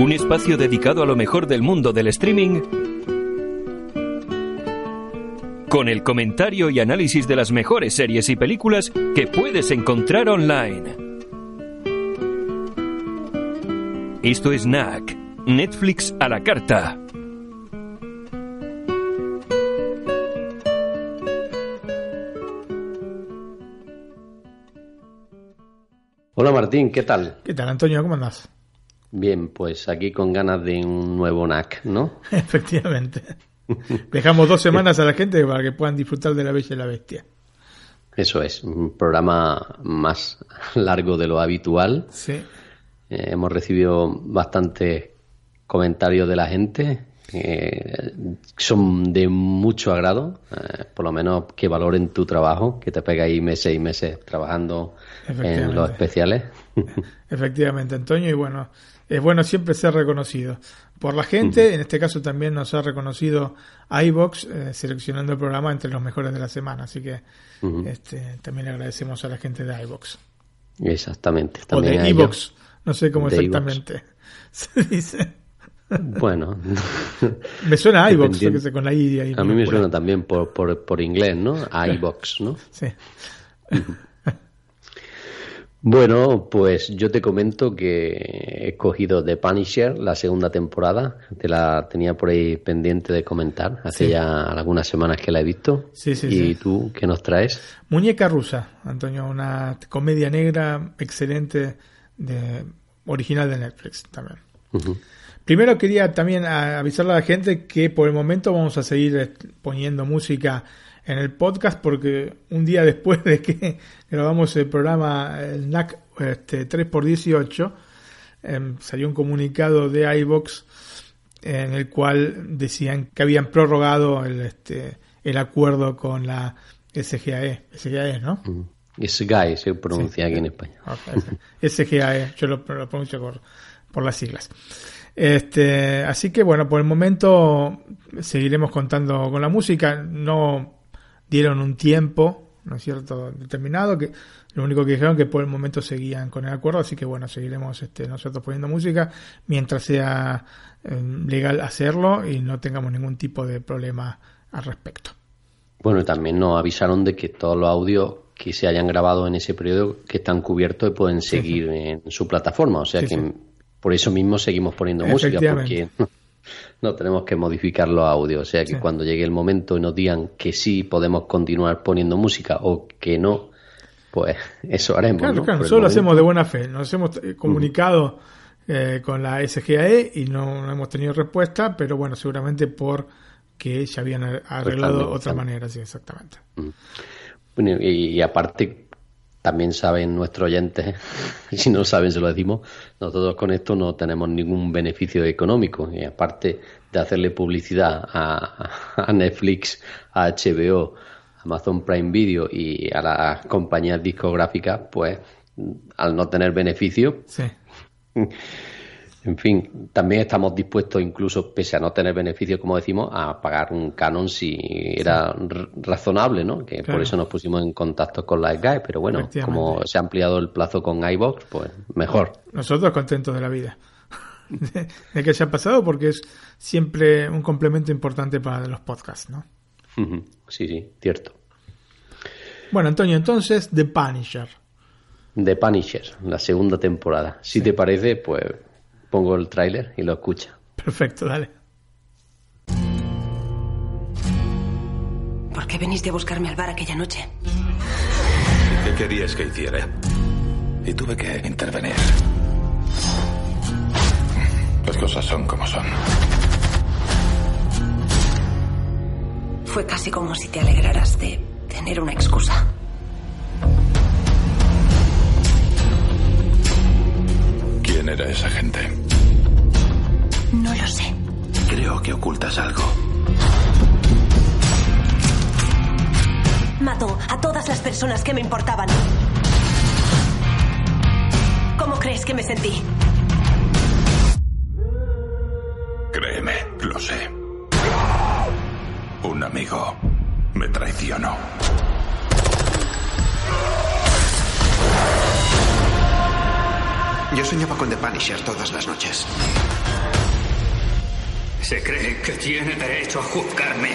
Un espacio dedicado a lo mejor del mundo del streaming con el comentario y análisis de las mejores series y películas que puedes encontrar online. Esto es NAC, Netflix a la carta. Hola Martín, ¿qué tal? ¿Qué tal, Antonio? ¿Cómo andás? Bien, pues aquí con ganas de un nuevo NAC, ¿no? Efectivamente. Dejamos dos semanas a la gente para que puedan disfrutar de La Bella y la Bestia. Eso es, un programa más largo de lo habitual. Sí. Eh, hemos recibido bastantes comentarios de la gente. eh, son de mucho agrado, eh, por lo menos que valoren tu trabajo, que te ahí meses y meses trabajando en los especiales. Efectivamente, Antonio, y bueno, es bueno siempre ser reconocido por la gente. En este caso también nos ha reconocido iBox eh, seleccionando el programa entre los mejores de la semana. Así que este, también le agradecemos a la gente de iBox. Exactamente. O También a de iBox. No sé cómo exactamente se dice. Bueno, Me suena a iBox, que sé, con la I ahí a mí me suena también por, por, por inglés, ¿no? iBox, ¿no? Sí. Bueno, pues yo te comento que he escogido The Punisher, la segunda temporada. Te la tenía por ahí pendiente de comentar. Hace Sí. ya algunas semanas que la he visto. Sí, sí, ¿Y tú qué nos traes? Muñeca rusa, Antonio, una comedia negra excelente, de, original de Netflix también. Primero quería también avisarle a la gente que por el momento vamos a seguir eh, poniendo música en el podcast porque un día después de que grabamos el programa el NAC este, 3x18 em, salió un comunicado de iBox en el cual decían que habían prorrogado el, este, el acuerdo con la SGAE, SGAE, ¿no? Es Guy, se pronuncia aquí en España. SGAE, yo lo, lo pronuncio por, por las siglas. Este, así que bueno, por el momento seguiremos contando con la música. No dieron un tiempo, ¿no es cierto?, determinado, que lo único que dijeron que por el momento seguían con el acuerdo, así que bueno, seguiremos este, nosotros poniendo música mientras sea eh, legal hacerlo y no tengamos ningún tipo de problema al respecto. Bueno, también nos avisaron de que todos los audios que se hayan grabado en ese periodo que están cubiertos y pueden seguir en su plataforma. O sea Sí, que. Por eso mismo seguimos poniendo música, porque no tenemos que modificar los audios. O sea que Sí. cuando llegue el momento y nos digan que sí podemos continuar poniendo música o que no, pues eso haremos. Claro, ¿no? claro, nosotros lo hacemos de buena fe. Nos hemos eh, comunicado eh, con la SGAE y no, no hemos tenido respuesta, pero bueno, seguramente porque ya habían ar- arreglado Pues también, otra también. manera, sí, exactamente. Bueno, y, y aparte, también saben nuestros oyentes, y si no saben, se lo decimos, nosotros con esto no tenemos ningún beneficio económico. Y aparte de hacerle publicidad a, a Netflix, a HBO, Amazon Prime Video y a las compañías discográficas, pues al no tener beneficio, Sí, en fin, también estamos dispuestos, incluso pese a no tener beneficio, como decimos, a pagar un canon si era razonable, ¿no? Que Claro. por eso nos pusimos en contacto con la SGAE, pero bueno, como se ha ampliado el plazo con iBox, pues mejor. nosotros contentos de la vida. de, de que haya pasado porque es siempre un complemento importante para los podcasts, ¿no? Sí, sí, cierto. Bueno, Antonio, entonces, The Punisher. The Punisher, la segunda temporada. Si te parece, pues pongo el tráiler y lo escucha. Perfecto, dale. ¿Por qué viniste a buscarme al bar aquella noche? ¿Qué querías que hiciera? Y tuve que intervenir. Las cosas son como son. Fue casi como si te alegraras de tener una excusa. ¿Quién era esa gente? No lo sé. Creo que ocultas algo. Mató a todas las personas que me importaban. ¿Cómo crees que me sentí? Créeme, lo sé. Un amigo me traicionó. Yo soñaba con The Punisher todas las noches. Se cree que tiene derecho a juzgarme.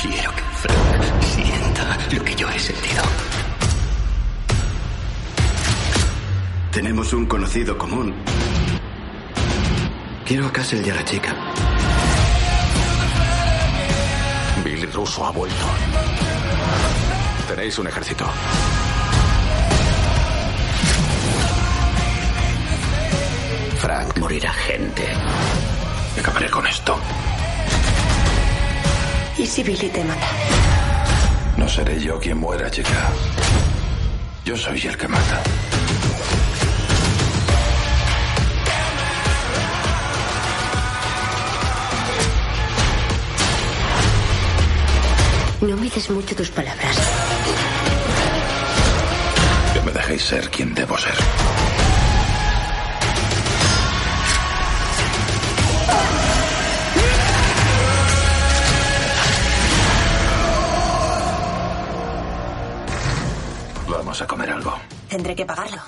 Quiero que Frank sienta lo que yo he sentido. Tenemos un conocido común. Quiero a Castle y a la chica. Billy Russo ha vuelto. Tenéis un ejército. Frank morirá gente. Acabaré con esto. ¿Y si Billy te mata? No seré yo quien muera, chica. Yo soy el que mata. No mides mucho tus palabras. Que me dejéis ser quien debo ser. Tendré que pagarlo.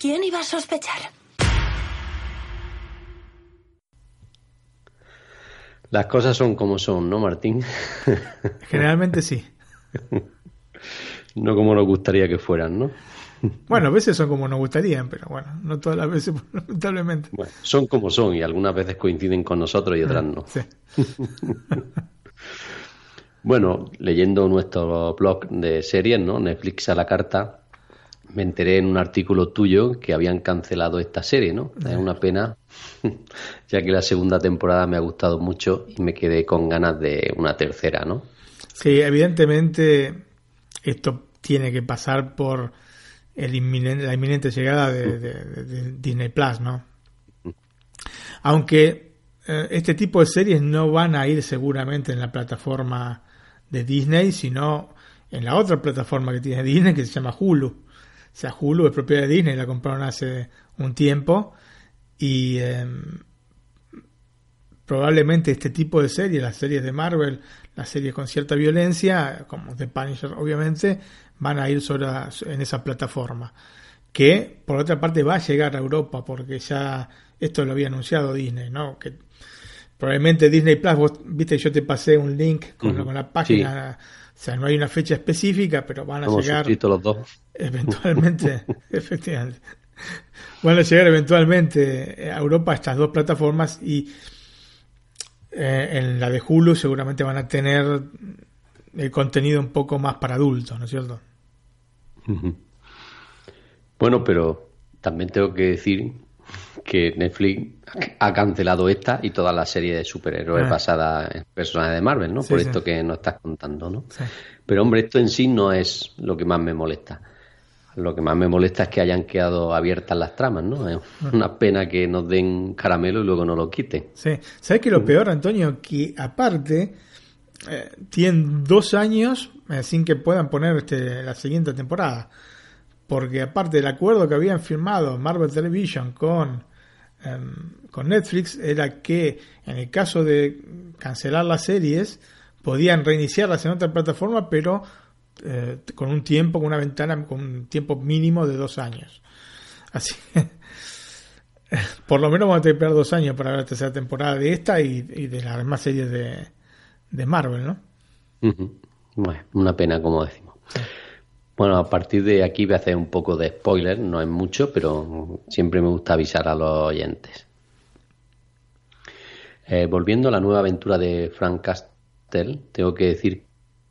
¿Quién iba a sospechar? Las cosas son como son, ¿no, Martín? Generalmente sí. no como nos gustaría que fueran, ¿no? Bueno, a veces son como nos gustarían, pero bueno, no todas las veces, lamentablemente. Bueno, son como son y algunas veces coinciden con nosotros y otras no. Sí. bueno, leyendo nuestro blog de series, ¿no? Netflix a la carta, me enteré en un artículo tuyo que habían cancelado esta serie, ¿no? Es una pena, ya que la segunda temporada me ha gustado mucho y me quedé con ganas de una tercera, ¿no? Sí, evidentemente esto tiene que pasar por el inminente, la inminente llegada de, Disney Plus, ¿no? Aunque eh, este tipo de series no van a ir seguramente en la plataforma de Disney, sino en la otra plataforma que tiene Disney que se llama Hulu. O sea, Hulu es propiedad de Disney, la compraron hace un tiempo y eh, probablemente este tipo de series, las series de Marvel, las series con cierta violencia, como The Punisher obviamente, van a ir sobre, en esa plataforma. Que por otra parte va a llegar a Europa, porque ya esto lo había anunciado Disney, ¿no? Que probablemente Disney Plus, vos viste, yo te pasé un link con, uh -huh. con la página. Sí. O sea, no hay una fecha específica, pero van a Hemos llegar. los dos. Eventualmente, efectivamente. Van a llegar eventualmente a Europa estas dos plataformas y eh, en la de Hulu seguramente van a tener el contenido un poco más para adultos, ¿no es cierto? Uh -huh. Bueno, pero también tengo que decir que Netflix ha cancelado esta y toda la serie de superhéroes ah. basada en personajes de Marvel, ¿no? Sí, Por sí. esto que nos estás contando, ¿no? Sí. Pero hombre, esto en sí no es lo que más me molesta. Lo que más me molesta es que hayan quedado abiertas las tramas, ¿no? Es una pena que nos den caramelo y luego no lo quiten. Sí. ¿Sabes que lo peor, Antonio? Que aparte eh, tienen dos años eh, sin que puedan poner este, la siguiente temporada. Porque aparte del acuerdo que habían firmado Marvel Television con, eh, con Netflix, era que en el caso de cancelar las series, podían reiniciarlas en otra plataforma, pero eh, con un tiempo, con una ventana, con un tiempo mínimo de dos años. Así por lo menos vamos a tener que esperar dos años para ver la tercera temporada de esta y, y de las demás series de, de Marvel, ¿no? Uh -huh. Bueno, una pena, como decimos. Sí. Bueno, a partir de aquí voy a hacer un poco de spoiler, no es mucho, pero siempre me gusta avisar a los oyentes. Eh, volviendo a la nueva aventura de Frank Castle, tengo que decir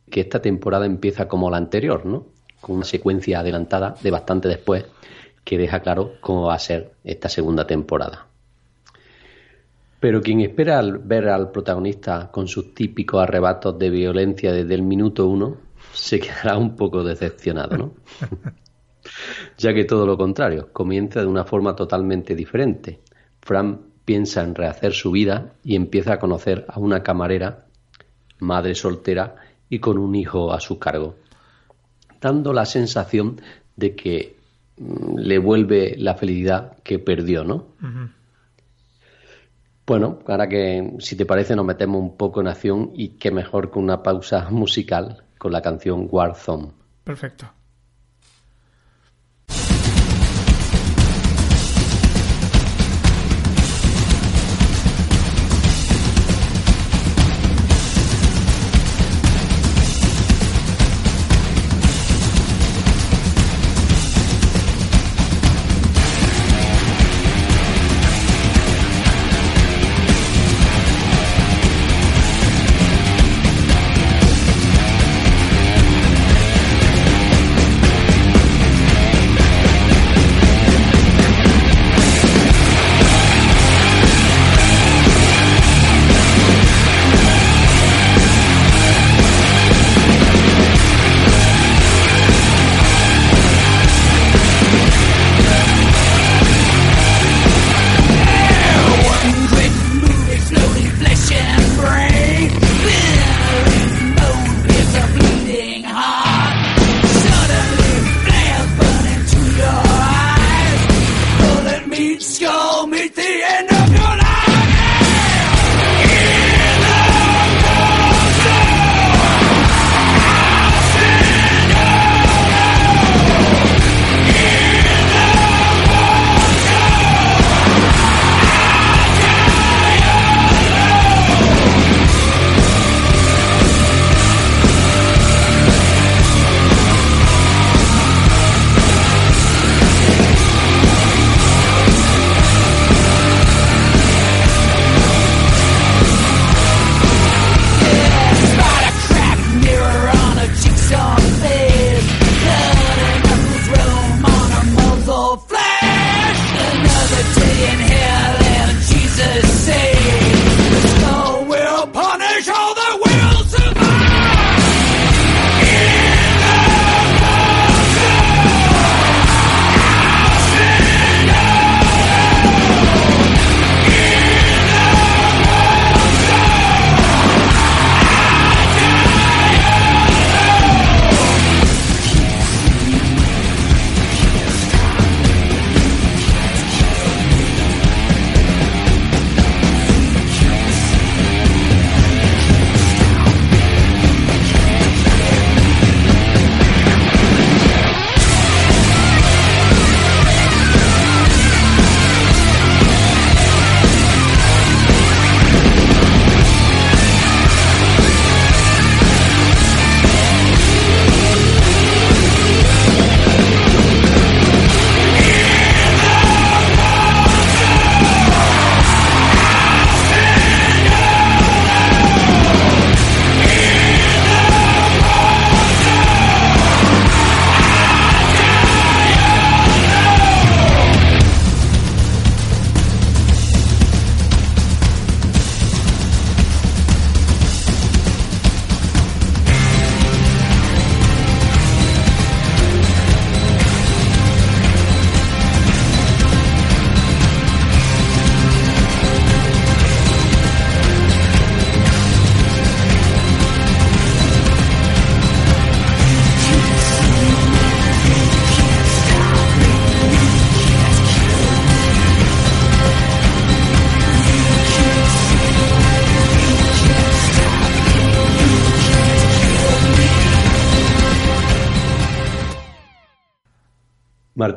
que esta temporada empieza como la anterior, ¿no? Con una secuencia adelantada de bastante después que deja claro cómo va a ser esta segunda temporada. Pero quien espera al ver al protagonista con sus típicos arrebatos de violencia desde el minuto uno, se quedará un poco decepcionado, ¿no? ya que todo lo contrario, comienza de una forma totalmente diferente. Fran piensa en rehacer su vida y empieza a conocer a una camarera, madre soltera y con un hijo a su cargo, dando la sensación de que mm, le vuelve la felicidad que perdió, ¿no? Bueno, ahora que si te parece nos metemos un poco en acción y qué mejor que una pausa musical con la canción Warzone. Perfecto.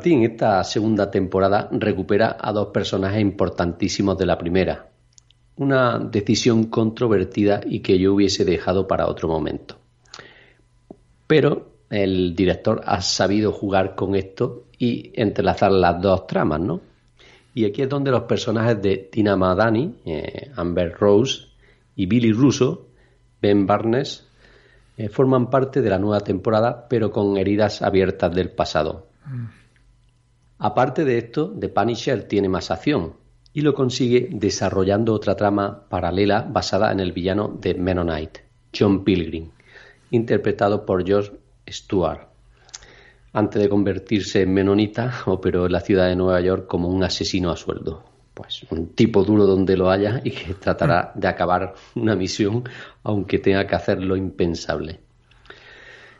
Martín, esta segunda temporada recupera a dos personajes importantísimos de la primera. Una decisión controvertida y que yo hubiese dejado para otro momento. Pero el director ha sabido jugar con esto y entrelazar las dos tramas, ¿no? Y aquí es donde los personajes de Tina Madani, eh, Amber Rose y Billy Russo, Ben Barnes, eh, forman parte de la nueva temporada, pero con heridas abiertas del pasado. Mm. Aparte de esto, The Punisher tiene más acción. y lo consigue desarrollando otra trama paralela basada en el villano de Mennonite, John Pilgrim, interpretado por George Stewart. Antes de convertirse en menonita, operó en la ciudad de Nueva York como un asesino a sueldo. Pues un tipo duro donde lo haya y que tratará de acabar una misión aunque tenga que hacer lo impensable.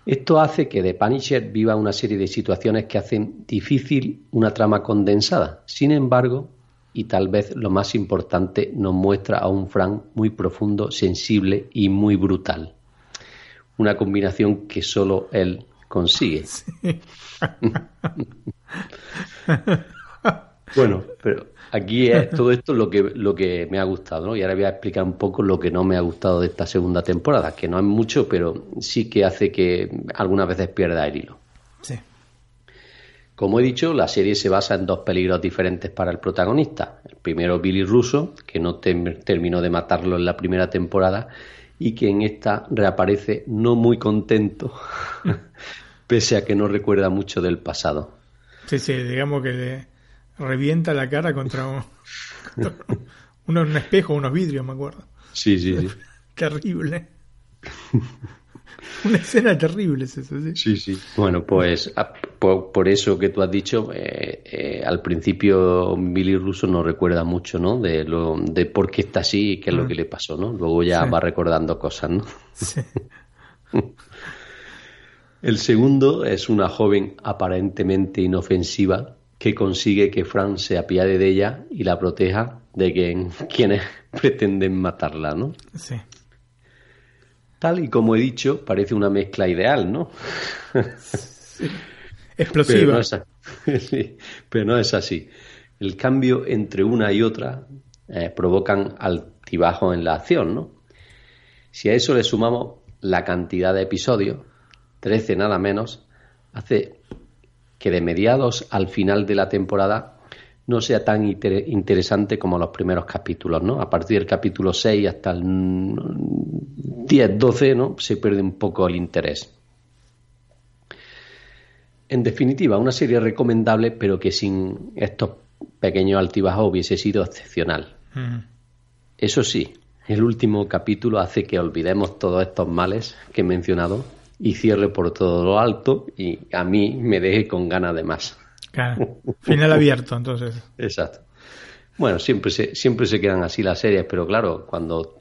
Esto hace que The Punisher viva una serie de situaciones que hacen difícil una trama condensada. Sin embargo, y tal vez lo más importante, nos muestra a un Frank muy profundo, sensible y muy brutal. Una combinación que solo él consigue. bueno, pero aquí es todo esto lo que, lo que me ha gustado, ¿no? Y ahora voy a explicar un poco lo que no me ha gustado de esta segunda temporada, que no es mucho, pero sí que hace que algunas veces pierda el hilo. Sí. Como he dicho, la serie se basa en dos peligros diferentes para el protagonista. El primero, Billy Russo, que no terminó de matarlo en la primera temporada y que en esta reaparece no muy contento, pese a que no recuerda mucho del pasado. Sí, sí, digamos que le revienta la cara contra un, un espejo, unos vidrios, me acuerdo. Sí, sí, sí. Terrible. Una escena terrible es eso, sí. Sí, sí. Bueno, pues por, eso que tú has dicho, eh, eh, al principio Billy Russo no recuerda mucho, ¿no? De, lo, de por qué está así y qué es lo mm. que le pasó, ¿no? Luego ya va recordando cosas, ¿no? Sí. El segundo es una joven aparentemente inofensiva que consigue que Fran se apiade de ella y la proteja de quien, quienes pretenden matarla, ¿no? Sí. Tal y como he dicho, parece una mezcla ideal, ¿no? Explosiva. Pero no, es, pero no, es, así. El cambio entre una y otra eh, provocan altibajos en la acción, ¿no? Si a eso le sumamos la cantidad de episodios, 13 nada menos, hace que de mediados al final de la temporada no sea tan interesante como los primeros capítulos, ¿no? A partir del capítulo 6 hasta el 10, 12, ¿no? Se pierde un poco el interés. En definitiva, una serie recomendable, pero que sin estos pequeños altibajos hubiese sido excepcional. Eso sí, el último capítulo hace que olvidemos todos estos males que he mencionado y cierre por todo lo alto y a mí me deje con ganas de más. Final abierto, entonces. Exacto. Bueno, siempre se, siempre se quedan así las series, pero claro, cuando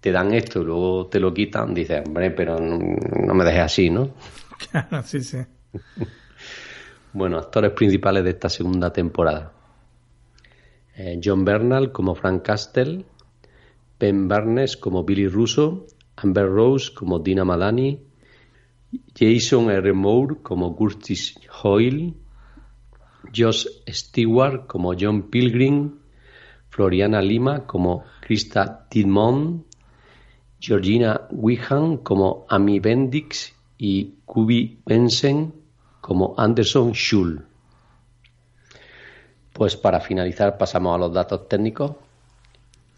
te dan esto y luego te lo quitan, dices, hombre, pero no, me dejes así, ¿no? Claro, sí, sí. bueno, actores principales de esta segunda temporada. Eh, John Bernal como Frank Castle, Ben Barnes como Billy Russo, Amber Rose como Dina Malani, Jason R. Moore como Curtis Hoyle, Josh Stewart como John Pilgrim, Floriana Lima como Krista Tidmont, Georgina Wihan como Amy Bendix y Kubi Benson como Anderson Schul. Pues para finalizar pasamos a los datos técnicos.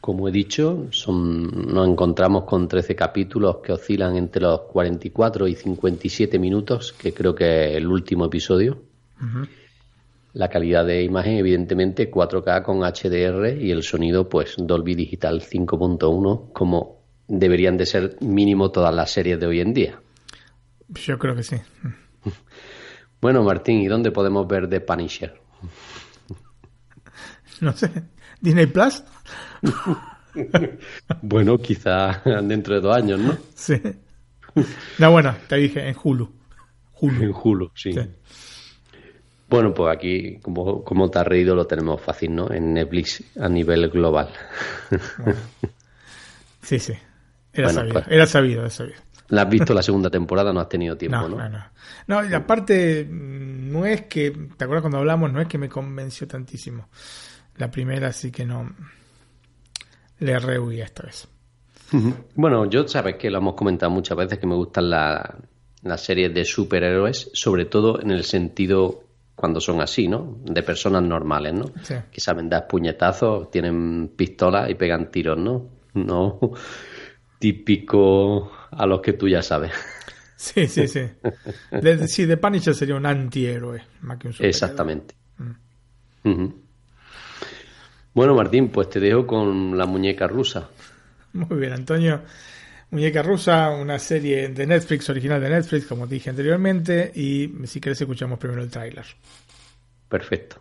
Como he dicho, son, nos encontramos con 13 capítulos que oscilan entre los 44 y 57 minutos, que creo que es el último episodio. La calidad de imagen, evidentemente, 4K con HDR y el sonido, pues Dolby Digital 5.1, como deberían de ser mínimo todas las series de hoy en día. Yo creo que sí. Bueno, Martín, ¿y dónde podemos ver The Punisher? No sé. ¿Disney Plus? bueno, quizá dentro de dos años, ¿no? Sí. No, bueno, te dije, en Hulu. Hulu. En Hulu, sí. Bueno, pues aquí, como, como te has reído, lo tenemos fácil, ¿no? En Netflix a nivel global. Sí, sí. Era sabido, pues era sabido, era sabido. La has visto la segunda temporada, no has tenido tiempo, ¿no? No, no. No, y aparte, no es que, ¿te acuerdas cuando hablamos? No es que me convenció tantísimo. La primera sí que no le rehuí esta vez. Bueno, yo sabes que lo hemos comentado muchas veces que me gustan las series de superhéroes, sobre todo en el sentido cuando son así, ¿no? De personas normales, ¿no? Que saben dar puñetazos, tienen pistolas y pegan tiros, ¿no? No típico a los que tú ya sabes. Sí, sí, sí. De, sí, de Punisher sería un antihéroe, más que un superhéroe. Exactamente. Mm. Bueno, Martín, pues te dejo con la muñeca rusa. Muy bien, Antonio. Muñeca Rusa, una serie de Netflix, original de Netflix, como dije anteriormente, y si querés escuchamos primero el tráiler. Perfecto.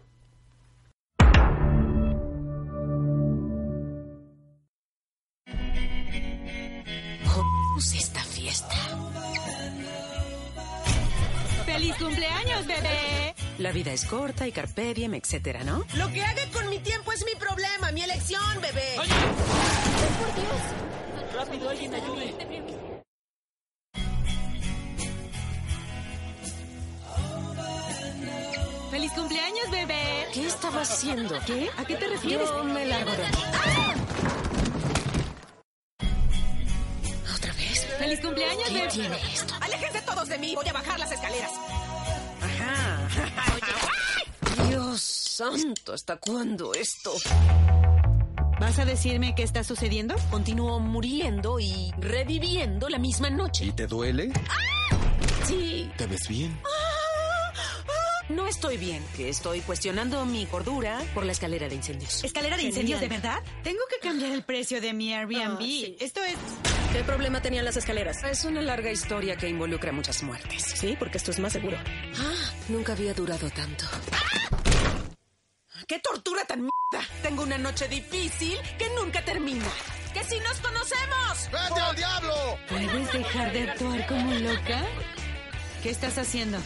esta fiesta. ¡Feliz cumpleaños, bebé! La vida es corta y carpe diem, etcétera, ¿no? Lo que haga con mi tiempo es mi problema, mi elección, bebé. ¡Oye! por Dios! ¡Rápido, alguien ayude! ¡Feliz cumpleaños, bebé! ¿Qué estaba haciendo? ¿Qué? ¿A qué te refieres? Yo me largo de aquí. ¿Otra vez? ¡Feliz cumpleaños, ¿Qué bebé! tiene esto? Aléjense todos de mí, voy a bajar las escaleras. Ajá. Dios santo, ¿hasta cuándo esto? ¿Vas a decirme qué está sucediendo? Continúo muriendo y reviviendo la misma noche. ¿Y te duele? Sí. ¿Te ves bien? No estoy bien, que estoy cuestionando mi cordura por la escalera de incendios. ¿Escalera de incendios de verdad? Tengo que cambiar el precio de mi Airbnb. Ah, sí. Esto es... ¿Qué problema tenían las escaleras? Es una larga historia que involucra muchas muertes. Sí, porque esto es más seguro. Ah, nunca había durado tanto. ¡Qué tortura tan mierda! Tengo una noche difícil que nunca termina. ¡Que si nos conocemos! ¡Vete al diablo! ¿Puedes dejar de actuar como loca? ¿Qué estás haciendo?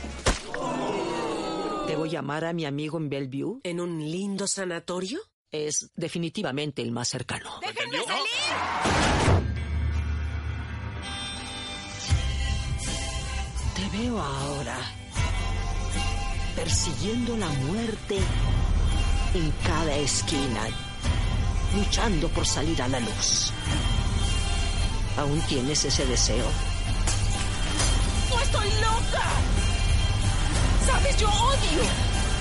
¿Debo llamar a mi amigo en Bellevue? ¿En un lindo sanatorio? Es definitivamente el más cercano. ¡Déjenme salir! Te veo ahora persiguiendo la muerte en cada esquina, luchando por salir a la luz. ¿Aún tienes ese deseo? ¡No estoy loca! ¿Sabes? Yo odio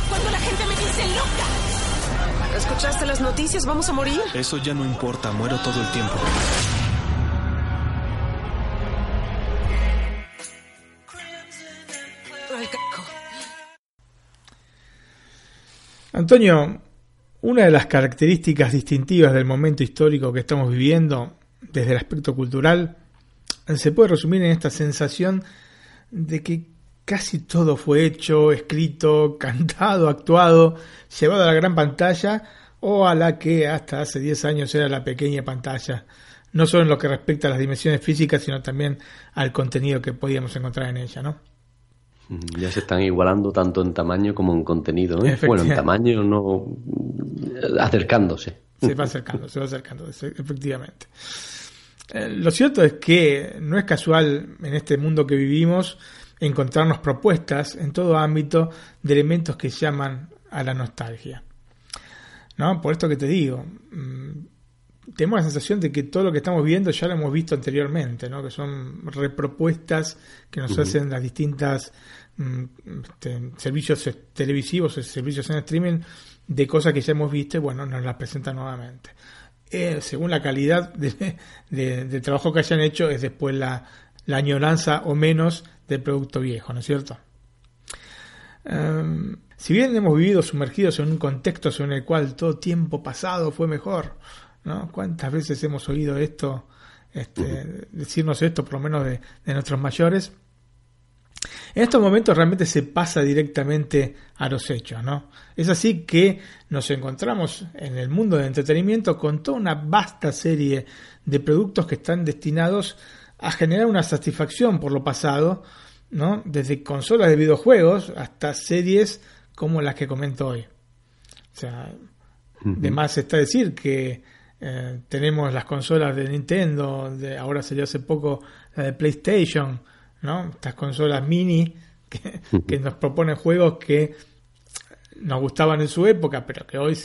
cuando la gente me dice loca. ¿Escuchaste las noticias? ¿Vamos a morir? Eso ya no importa, muero todo el tiempo. Ay, carajo. Antonio, una de las características distintivas del momento histórico que estamos viviendo desde el aspecto cultural se puede resumir en esta sensación de que casi todo fue hecho, escrito, cantado, actuado, llevado a la gran pantalla o a la que hasta hace 10 años era la pequeña pantalla, no solo en lo que respecta a las dimensiones físicas, sino también al contenido que podíamos encontrar en ella, ¿no? Ya se están igualando tanto en tamaño como en contenido. ¿eh? Bueno, en tamaño no. acercándose. Se va acercando, se va acercando, efectivamente. Eh, lo cierto es que no es casual en este mundo que vivimos encontrarnos propuestas en todo ámbito de elementos que llaman a la nostalgia. ¿No? Por esto que te digo, mmm, tenemos la sensación de que todo lo que estamos viendo ya lo hemos visto anteriormente, ¿no? que son repropuestas que nos uh -huh. hacen las distintas mmm, este, servicios televisivos, servicios en streaming de cosas que ya hemos visto y bueno, nos las presentan nuevamente. Eh, según la calidad de, trabajo que hayan hecho, es después la, la añoranza o menos del producto viejo, ¿no es cierto? Um, si bien hemos vivido sumergidos en un contexto en el cual todo tiempo pasado fue mejor, ¿no? ¿Cuántas veces hemos oído esto, este, decirnos esto, por lo menos de, de nuestros mayores? En estos momentos realmente se pasa directamente a los hechos, ¿no? Es así que nos encontramos en el mundo del entretenimiento con toda una vasta serie de productos que están destinados a generar una satisfacción por lo pasado, ¿no? Desde consolas de videojuegos hasta series como las que comento hoy. O sea, uh -huh. de más está decir que eh, tenemos las consolas de Nintendo, de, ahora salió hace poco la de PlayStation, ¿no? Estas consolas mini que, que nos proponen juegos que nos gustaban en su época, pero que hoy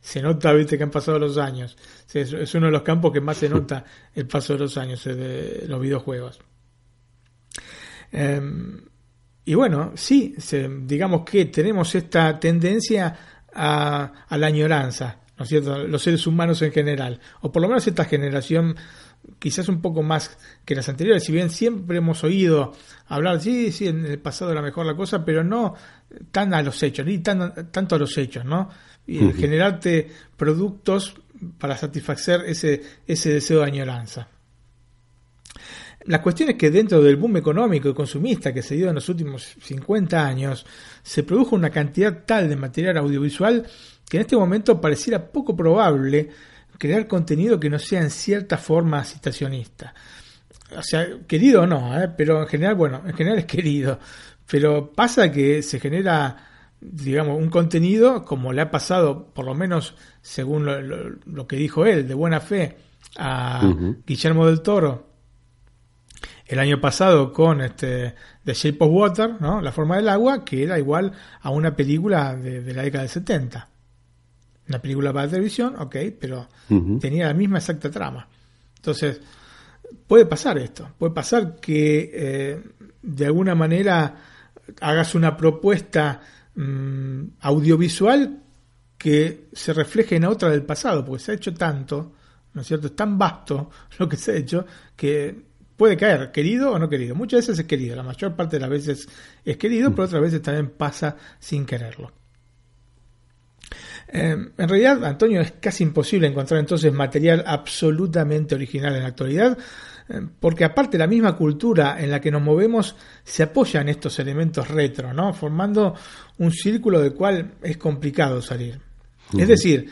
se nota, viste, que han pasado los años. Es uno de los campos que más se nota el paso de los años de los videojuegos. Eh, y bueno, sí, se, digamos que tenemos esta tendencia a, a, la añoranza, ¿no es cierto? Los seres humanos en general, o por lo menos esta generación quizás un poco más que las anteriores, si bien siempre hemos oído hablar, sí, sí, en el pasado era mejor la cosa, pero no tan a los hechos, ni tan, tanto a los hechos, ¿no? Y generarte productos para satisfacer ese, ese deseo de añoranza. La cuestión es que dentro del boom económico y consumista que se dio en los últimos 50 años, se produjo una cantidad tal de material audiovisual que en este momento pareciera poco probable crear contenido que no sea en cierta forma citacionista. O sea, querido o no, ¿eh? pero en general, bueno, en general es querido. Pero pasa que se genera, digamos, un contenido como le ha pasado, por lo menos según lo, que dijo él, de buena fe, a Guillermo del Toro el año pasado con este The Shape of Water, ¿no? La forma del agua, que era igual a una película de, de la década del 70. Una película para televisión, ok, pero tenía la misma exacta trama. Entonces, puede pasar esto, puede pasar que eh, de alguna manera hagas una propuesta mm, audiovisual que se refleje en otra del pasado, porque se ha hecho tanto, ¿no es cierto? Es tan vasto lo que se ha hecho que puede caer, querido o no querido. Muchas veces es querido, la mayor parte de las veces es querido, pero otras veces también pasa sin quererlo. Eh, en realidad, Antonio, es casi imposible encontrar entonces material absolutamente original en la actualidad, eh, porque aparte la misma cultura en la que nos movemos se apoya en estos elementos retro, ¿no? formando un círculo del cual es complicado salir. Es decir,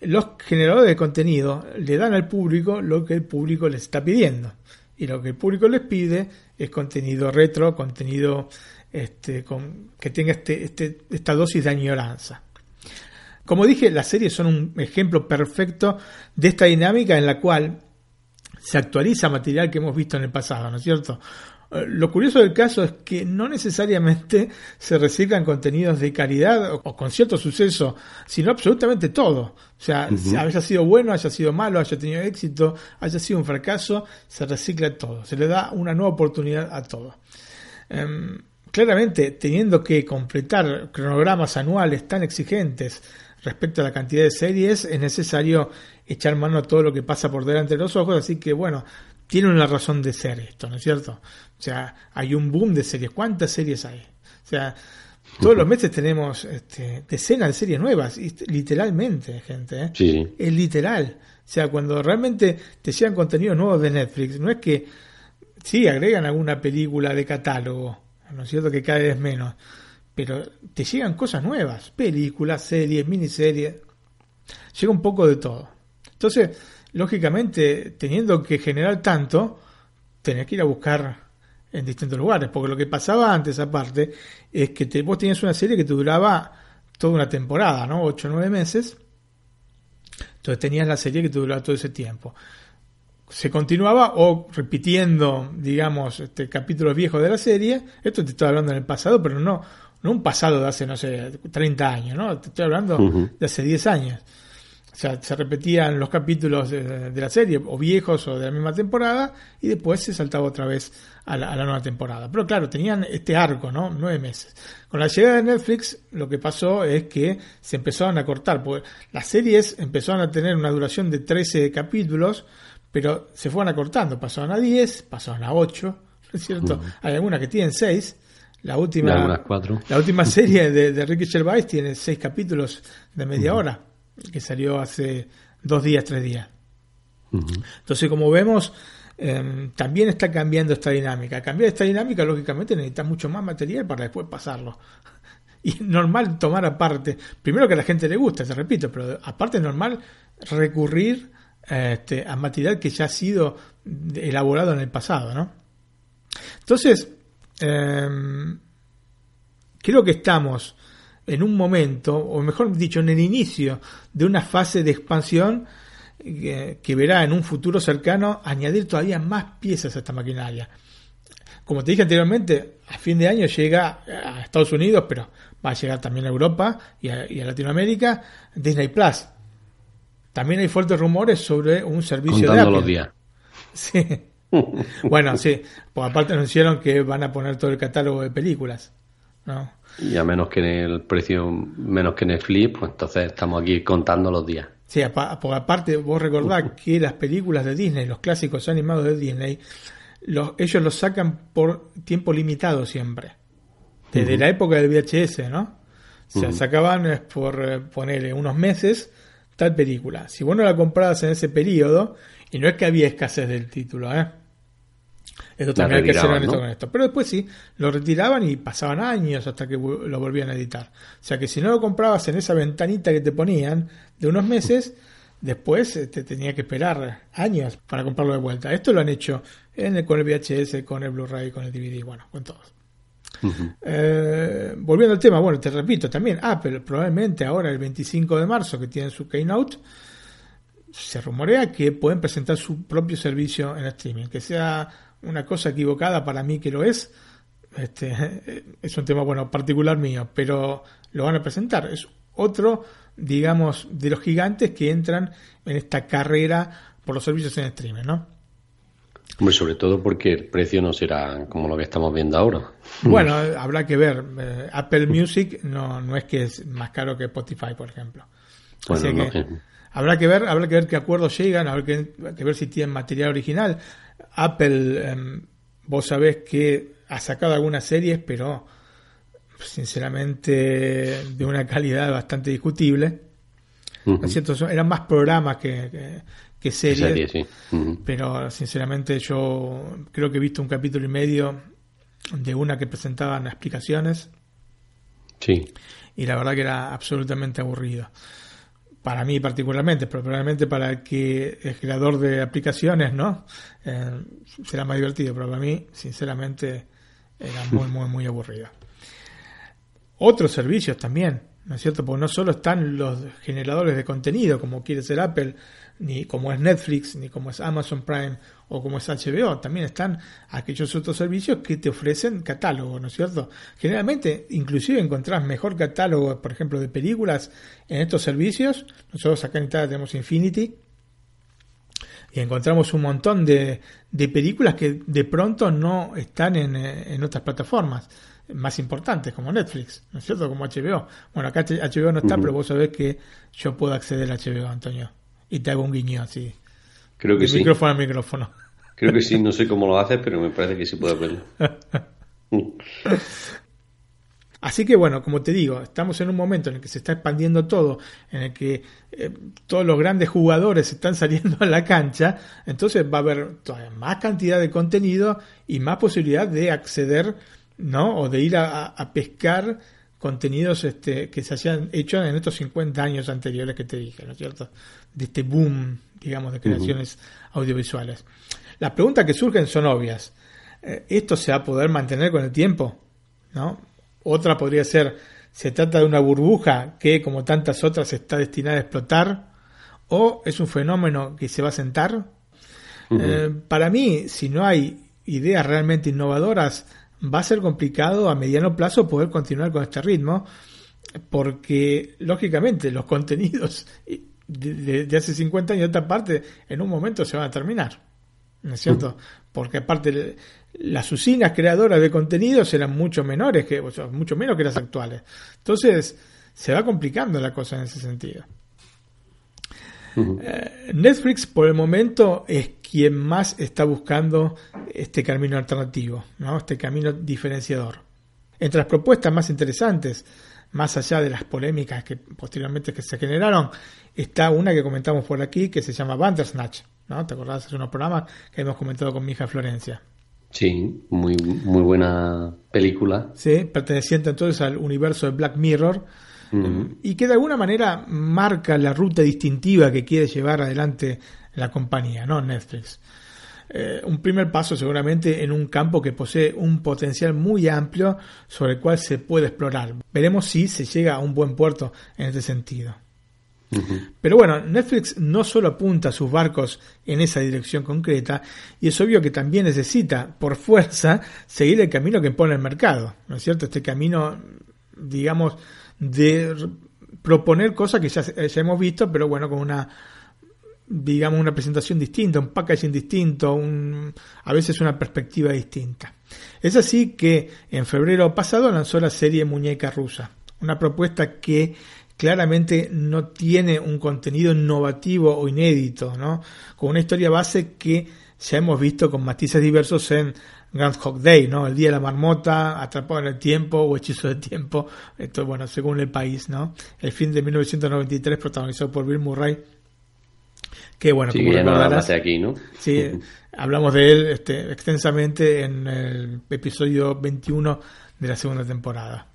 los generadores de contenido le dan al público lo que el público les está pidiendo. Y lo que el público les pide es contenido retro, contenido este, con, que tenga este, este, esta dosis de añoranza. Como dije, las series son un ejemplo perfecto de esta dinámica en la cual se actualiza material que hemos visto en el pasado, ¿no es cierto? Eh, lo curioso del caso es que no necesariamente se reciclan contenidos de calidad o, con cierto suceso, sino absolutamente todo. O sea, haya sido bueno, haya sido malo, haya tenido éxito, haya sido un fracaso, se recicla todo, se le da una nueva oportunidad a todo. Em, claramente, teniendo que completar cronogramas anuales tan exigentes, respecto a la cantidad de series, es necesario echar mano a todo lo que pasa por delante de los ojos, así que bueno, tiene una razón de ser esto, ¿no es cierto? O sea, hay un boom de series. ¿Cuántas series hay? O sea, todos los meses tenemos este, decenas de series nuevas, literalmente, gente. ¿eh? Sí. Es literal. O sea, cuando realmente te llegan contenidos nuevos de Netflix, no es que, sí, agregan alguna película de catálogo, ¿no es cierto? Que cada vez menos pero te llegan cosas nuevas, películas, series, miniseries, llega un poco de todo. Entonces, lógicamente, teniendo que generar tanto, tenés que ir a buscar en distintos lugares, porque lo que pasaba antes, aparte, es que te, vos tenías una serie que te duraba toda una temporada, ¿no? 8 o 9 meses. Entonces tenías la serie que te duraba todo ese tiempo. Se continuaba o repitiendo, digamos, este, capítulos viejos de la serie. Esto te estoy hablando en el pasado, pero no, no un pasado de hace, no sé, 30 años, ¿no? Te estoy hablando de hace 10 años. O sea, se repetían los capítulos de, la serie, o viejos o de la misma temporada, y después se saltaba otra vez a la, nueva temporada. Pero claro, tenían este arco, ¿no? Nueve meses. Con la llegada de Netflix, lo que pasó es que se empezaron a cortar, porque las series empezaron a tener una duración de 13 capítulos, pero se fueron acortando. Pasaron a 10, pasaron a 8, ¿no es cierto? Hay algunas que tienen 6 la última, la última serie de, de Ricky Gervais tiene seis capítulos de media hora, que salió hace dos días, tres días. Entonces, como vemos, em, también está cambiando esta dinámica. Cambiar esta dinámica, lógicamente, necesita mucho más material para después pasarlo. Y es normal tomar aparte, primero que a la gente le gusta, te repito, pero aparte es normal recurrir este, a material que ya ha sido elaborado en el pasado, ¿no? Entonces, Em, creo que estamos en un momento, o mejor dicho, en el inicio de una fase de expansión que, verá en un futuro cercano añadir todavía más piezas a esta maquinaria. Como te dije anteriormente, a fin de año llega a Estados Unidos, pero va a llegar también a Europa y a, Latinoamérica Disney Plus. También hay fuertes rumores sobre un servicio de Apple. los días. Sí. bueno, sí, pues aparte anunciaron que van a poner todo el catálogo de películas, Y a menos que el precio menos que Netflix, pues entonces estamos aquí contando los días. Sí, aparte vos recordás que las películas de Disney, los clásicos animados de Disney, los, ellos los sacan por tiempo limitado siempre. Desde la época del VHS, ¿no? O sea, sacaban por eh, ponerle unos meses tal película. Si vos no la comprabas en ese periodo, y no es que había escasez del título, ¿eh? Esto también hay que hacer esto con esto. Pero después sí, lo retiraban y pasaban años hasta que lo volvían a editar. O sea que si no lo comprabas en esa ventanita que te ponían de unos meses, después te tenía que esperar años para comprarlo de vuelta. Esto lo han hecho en el, con el VHS, con el Blu-ray, con el DVD, bueno, con todos. Eh, volviendo al tema, bueno, te repito, también Apple probablemente ahora el 25 de marzo que tienen su keynote, se rumorea que pueden presentar su propio servicio en streaming, que sea una cosa equivocada para mí que lo es, este, es un tema bueno particular mío, pero lo van a presentar. Es otro, digamos, de los gigantes que entran en esta carrera por los servicios en streaming, ¿no? sobre todo porque el precio no será como lo que estamos viendo ahora. Bueno, habrá que ver. Eh, Apple Music no, no es que es más caro que Spotify, por ejemplo. Bueno, habrá que ver, habrá que ver qué acuerdos llegan, habrá que, ver si tienen material original. Apple, em, vos sabés que ha sacado algunas series, pero sinceramente de una calidad bastante discutible. es cierto? Eran más programas que, que, series. Pero sinceramente yo creo que he visto un capítulo y medio de una que presentaban explicaciones. Sí. Y la verdad que era absolutamente aburrido para mí particularmente, pero probablemente para el que es creador de aplicaciones, ¿no? Eh, será más divertido, pero para mí, sinceramente, era muy, muy, muy aburrido. Otros servicios también, ¿no es cierto? Porque no solo están los generadores de contenido, como quiere ser Apple, ni como es Netflix, ni como es Amazon Prime o como es HBO, también están aquellos otros servicios que te ofrecen catálogo, ¿no es cierto? Generalmente, inclusive encontrás mejor catálogo, por ejemplo, de películas en estos servicios. Nosotros acá en Italia tenemos Infinity y encontramos un montón de, de películas que de pronto no están en, en otras plataformas más importantes como Netflix, ¿no es cierto? Como HBO. Bueno, acá HBO no está, pero vos sabés que yo puedo acceder a HBO, Antonio. Y te hago un guiño así. Creo que sí. Micrófono a micrófono. Creo que sí, no sé cómo lo haces, pero me parece que sí puede verlo. Así que bueno, como te digo, estamos en un momento en el que se está expandiendo todo, en el que eh, todos los grandes jugadores están saliendo a la cancha, entonces va a haber todavía más cantidad de contenido y más posibilidad de acceder, ¿no? O de ir a, a pescar contenidos este, que se hayan hecho en estos 50 años anteriores que te dije, ¿no es cierto? De este boom, digamos, de creaciones audiovisuales. Las preguntas que surgen son obvias. Eh, ¿Esto se va a poder mantener con el tiempo? ¿No? Otra podría ser, ¿se trata de una burbuja que, como tantas otras, está destinada a explotar? ¿O es un fenómeno que se va a sentar? Eh, para mí, si no hay ideas realmente innovadoras, va a ser complicado a mediano plazo poder continuar con este ritmo, porque lógicamente los contenidos de, hace 50 años de otra parte en un momento se van a terminar. ¿No es cierto? Porque aparte las usinas creadoras de contenidos eran mucho menores que, o mucho menos que las actuales. Entonces, se va complicando la cosa en ese sentido. Eh, Netflix por el momento es quien más está buscando este camino alternativo, ¿no? este camino diferenciador. Entre las propuestas más interesantes, más allá de las polémicas que posteriormente que se generaron, está una que comentamos por aquí que se llama Bandersnatch. ¿no? ¿Te acordás? Es unos programas que hemos comentado con mi hija Florencia. Sí, muy, muy buena película. Sí, perteneciente entonces al universo de Black Mirror, y que de alguna manera marca la ruta distintiva que quiere llevar adelante la compañía, ¿no? Netflix. Eh, un primer paso seguramente en un campo que posee un potencial muy amplio sobre el cual se puede explorar. Veremos si se llega a un buen puerto en este sentido. Pero bueno, Netflix no solo apunta sus barcos en esa dirección concreta, y es obvio que también necesita, por fuerza, seguir el camino que pone el mercado, ¿no es cierto? Este camino, digamos, de proponer cosas que ya, hemos visto, pero bueno, con una digamos una presentación distinta, un packaging distinto, un, a veces una perspectiva distinta. Es así que en febrero pasado lanzó la serie Muñeca Rusa, una propuesta que claramente no tiene un contenido innovativo o inédito, ¿no? Con una historia base que ya hemos visto con matices diversos en Groundhog Day, ¿no? El Día de la Marmota, Atrapado en el Tiempo o Hechizo de Tiempo, esto bueno, según el país, ¿no? El fin de 1993 protagonizado por Bill Murray, que bueno, sí, como ya no recordarás, aquí, ¿no? Sí, hablamos de él este, extensamente en el episodio 21 de la segunda temporada.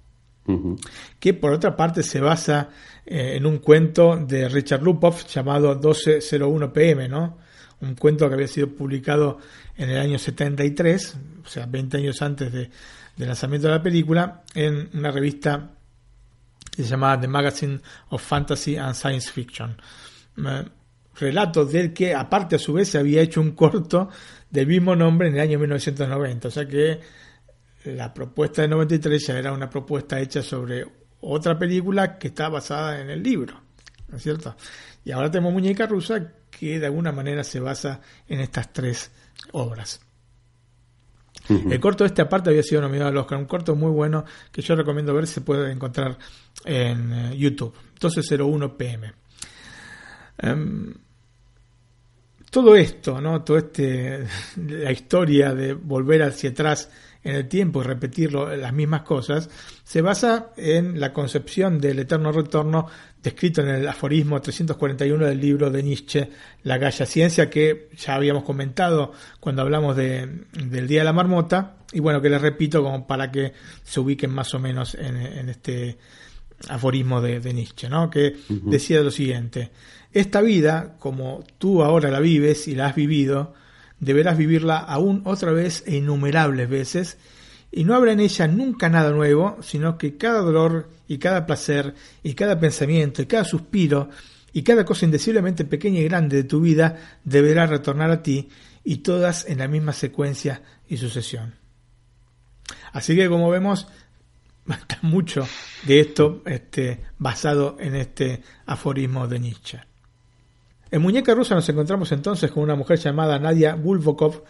Que por otra parte se basa eh, en un cuento de Richard Lupoff llamado 1201 PM, ¿no? Un cuento que había sido publicado en el año 73, o sea, 20 años antes de, del lanzamiento de la película, en una revista que se llamaba The Magazine of Fantasy and Science Fiction. Relato del que aparte a su vez se había hecho un corto del mismo nombre en el año 1990, o sea que la propuesta de 93 ya era una propuesta hecha sobre otra película que está basada en el libro, ¿no es cierto? Y ahora tenemos Muñeca Rusa que de alguna manera se basa en estas tres obras. El corto de esta parte había sido nominado al Oscar, un corto muy bueno que yo recomiendo ver, se puede encontrar en eh, YouTube, 1201 pm. Em, todo esto, ¿no? Todo este, la historia de volver hacia atrás en el tiempo y repetir las mismas cosas, se basa en la concepción del eterno retorno descrito en el aforismo 341 del libro de Nietzsche, La Galla Ciencia, que ya habíamos comentado cuando hablamos de- del Día de la Marmota, y bueno, que les repito como para que se ubiquen más o menos en, en este aforismo de, de Nietzsche, ¿no? que decía lo siguiente, esta vida, como tú ahora la vives y la has vivido, deberás vivirla aún otra vez e innumerables veces, y no habrá en ella nunca nada nuevo, sino que cada dolor y cada placer y cada pensamiento y cada suspiro y cada cosa indeciblemente pequeña y grande de tu vida deberá retornar a ti y todas en la misma secuencia y sucesión. Así que como vemos, está mucho de esto este, basado en este aforismo de Nietzsche. En Muñeca Rusa nos encontramos entonces con una mujer llamada Nadia Bulbokov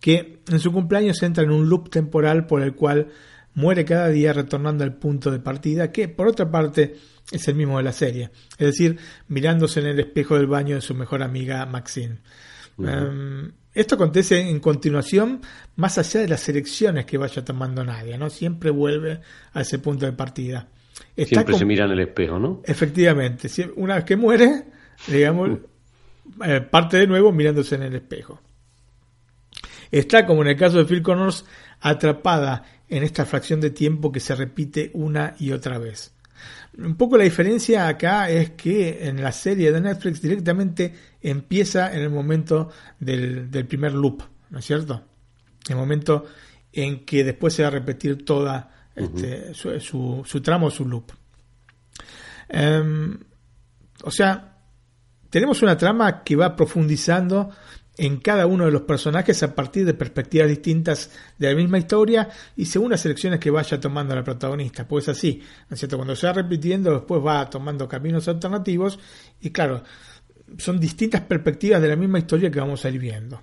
que en su cumpleaños entra en un loop temporal por el cual muere cada día retornando al punto de partida que por otra parte es el mismo de la serie, es decir, mirándose en el espejo del baño de su mejor amiga Maxine. Em, esto acontece en continuación, más allá de las elecciones que vaya tomando Nadia, ¿no? Siempre vuelve a ese punto de partida. Está Siempre se mira en el espejo, ¿no? Efectivamente, una vez que muere, digamos, eh, parte de nuevo mirándose en el espejo. Está, como en el caso de Phil Connors, atrapada en esta fracción de tiempo que se repite una y otra vez. Un poco la diferencia acá es que en la serie de Netflix directamente empieza en el momento del, del primer loop, ¿no es cierto? El momento en que después se va a repetir toda este, su, su, su tramo, su loop. Em, o sea, tenemos una trama que va profundizando en cada uno de los personajes a partir de perspectivas distintas de la misma historia y según las elecciones que vaya tomando la protagonista. Pues así, ¿no es cierto? Cuando se va repitiendo, después va tomando caminos alternativos y claro, son distintas perspectivas de la misma historia que vamos a ir viendo.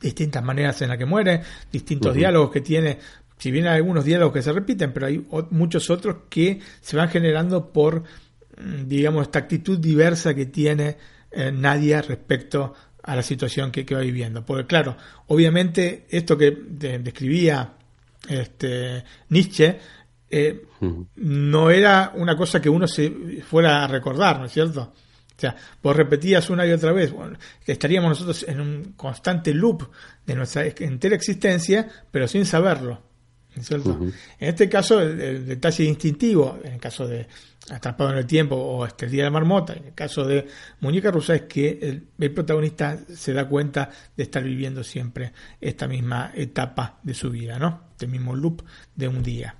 Distintas maneras en las que muere, distintos diálogos que tiene. Si bien hay algunos diálogos que se repiten, pero hay muchos otros que se van generando por, digamos, esta actitud diversa que tiene eh, Nadia respecto a la situación que, que va viviendo. Porque claro, obviamente esto que de- describía este, Nietzsche eh, no era una cosa que uno se fuera a recordar, ¿no es cierto? O sea, vos repetías una y otra vez, bueno, que estaríamos nosotros en un constante loop de nuestra entera existencia, pero sin saberlo. ¿no es cierto? En este caso, el, el detalle instintivo, en el caso de Atrapado en el Tiempo o este, El Día de la Marmota, en el caso de Muñeca Rusa, es que el, el protagonista se da cuenta de estar viviendo siempre esta misma etapa de su vida, ¿no? Este mismo loop de un día.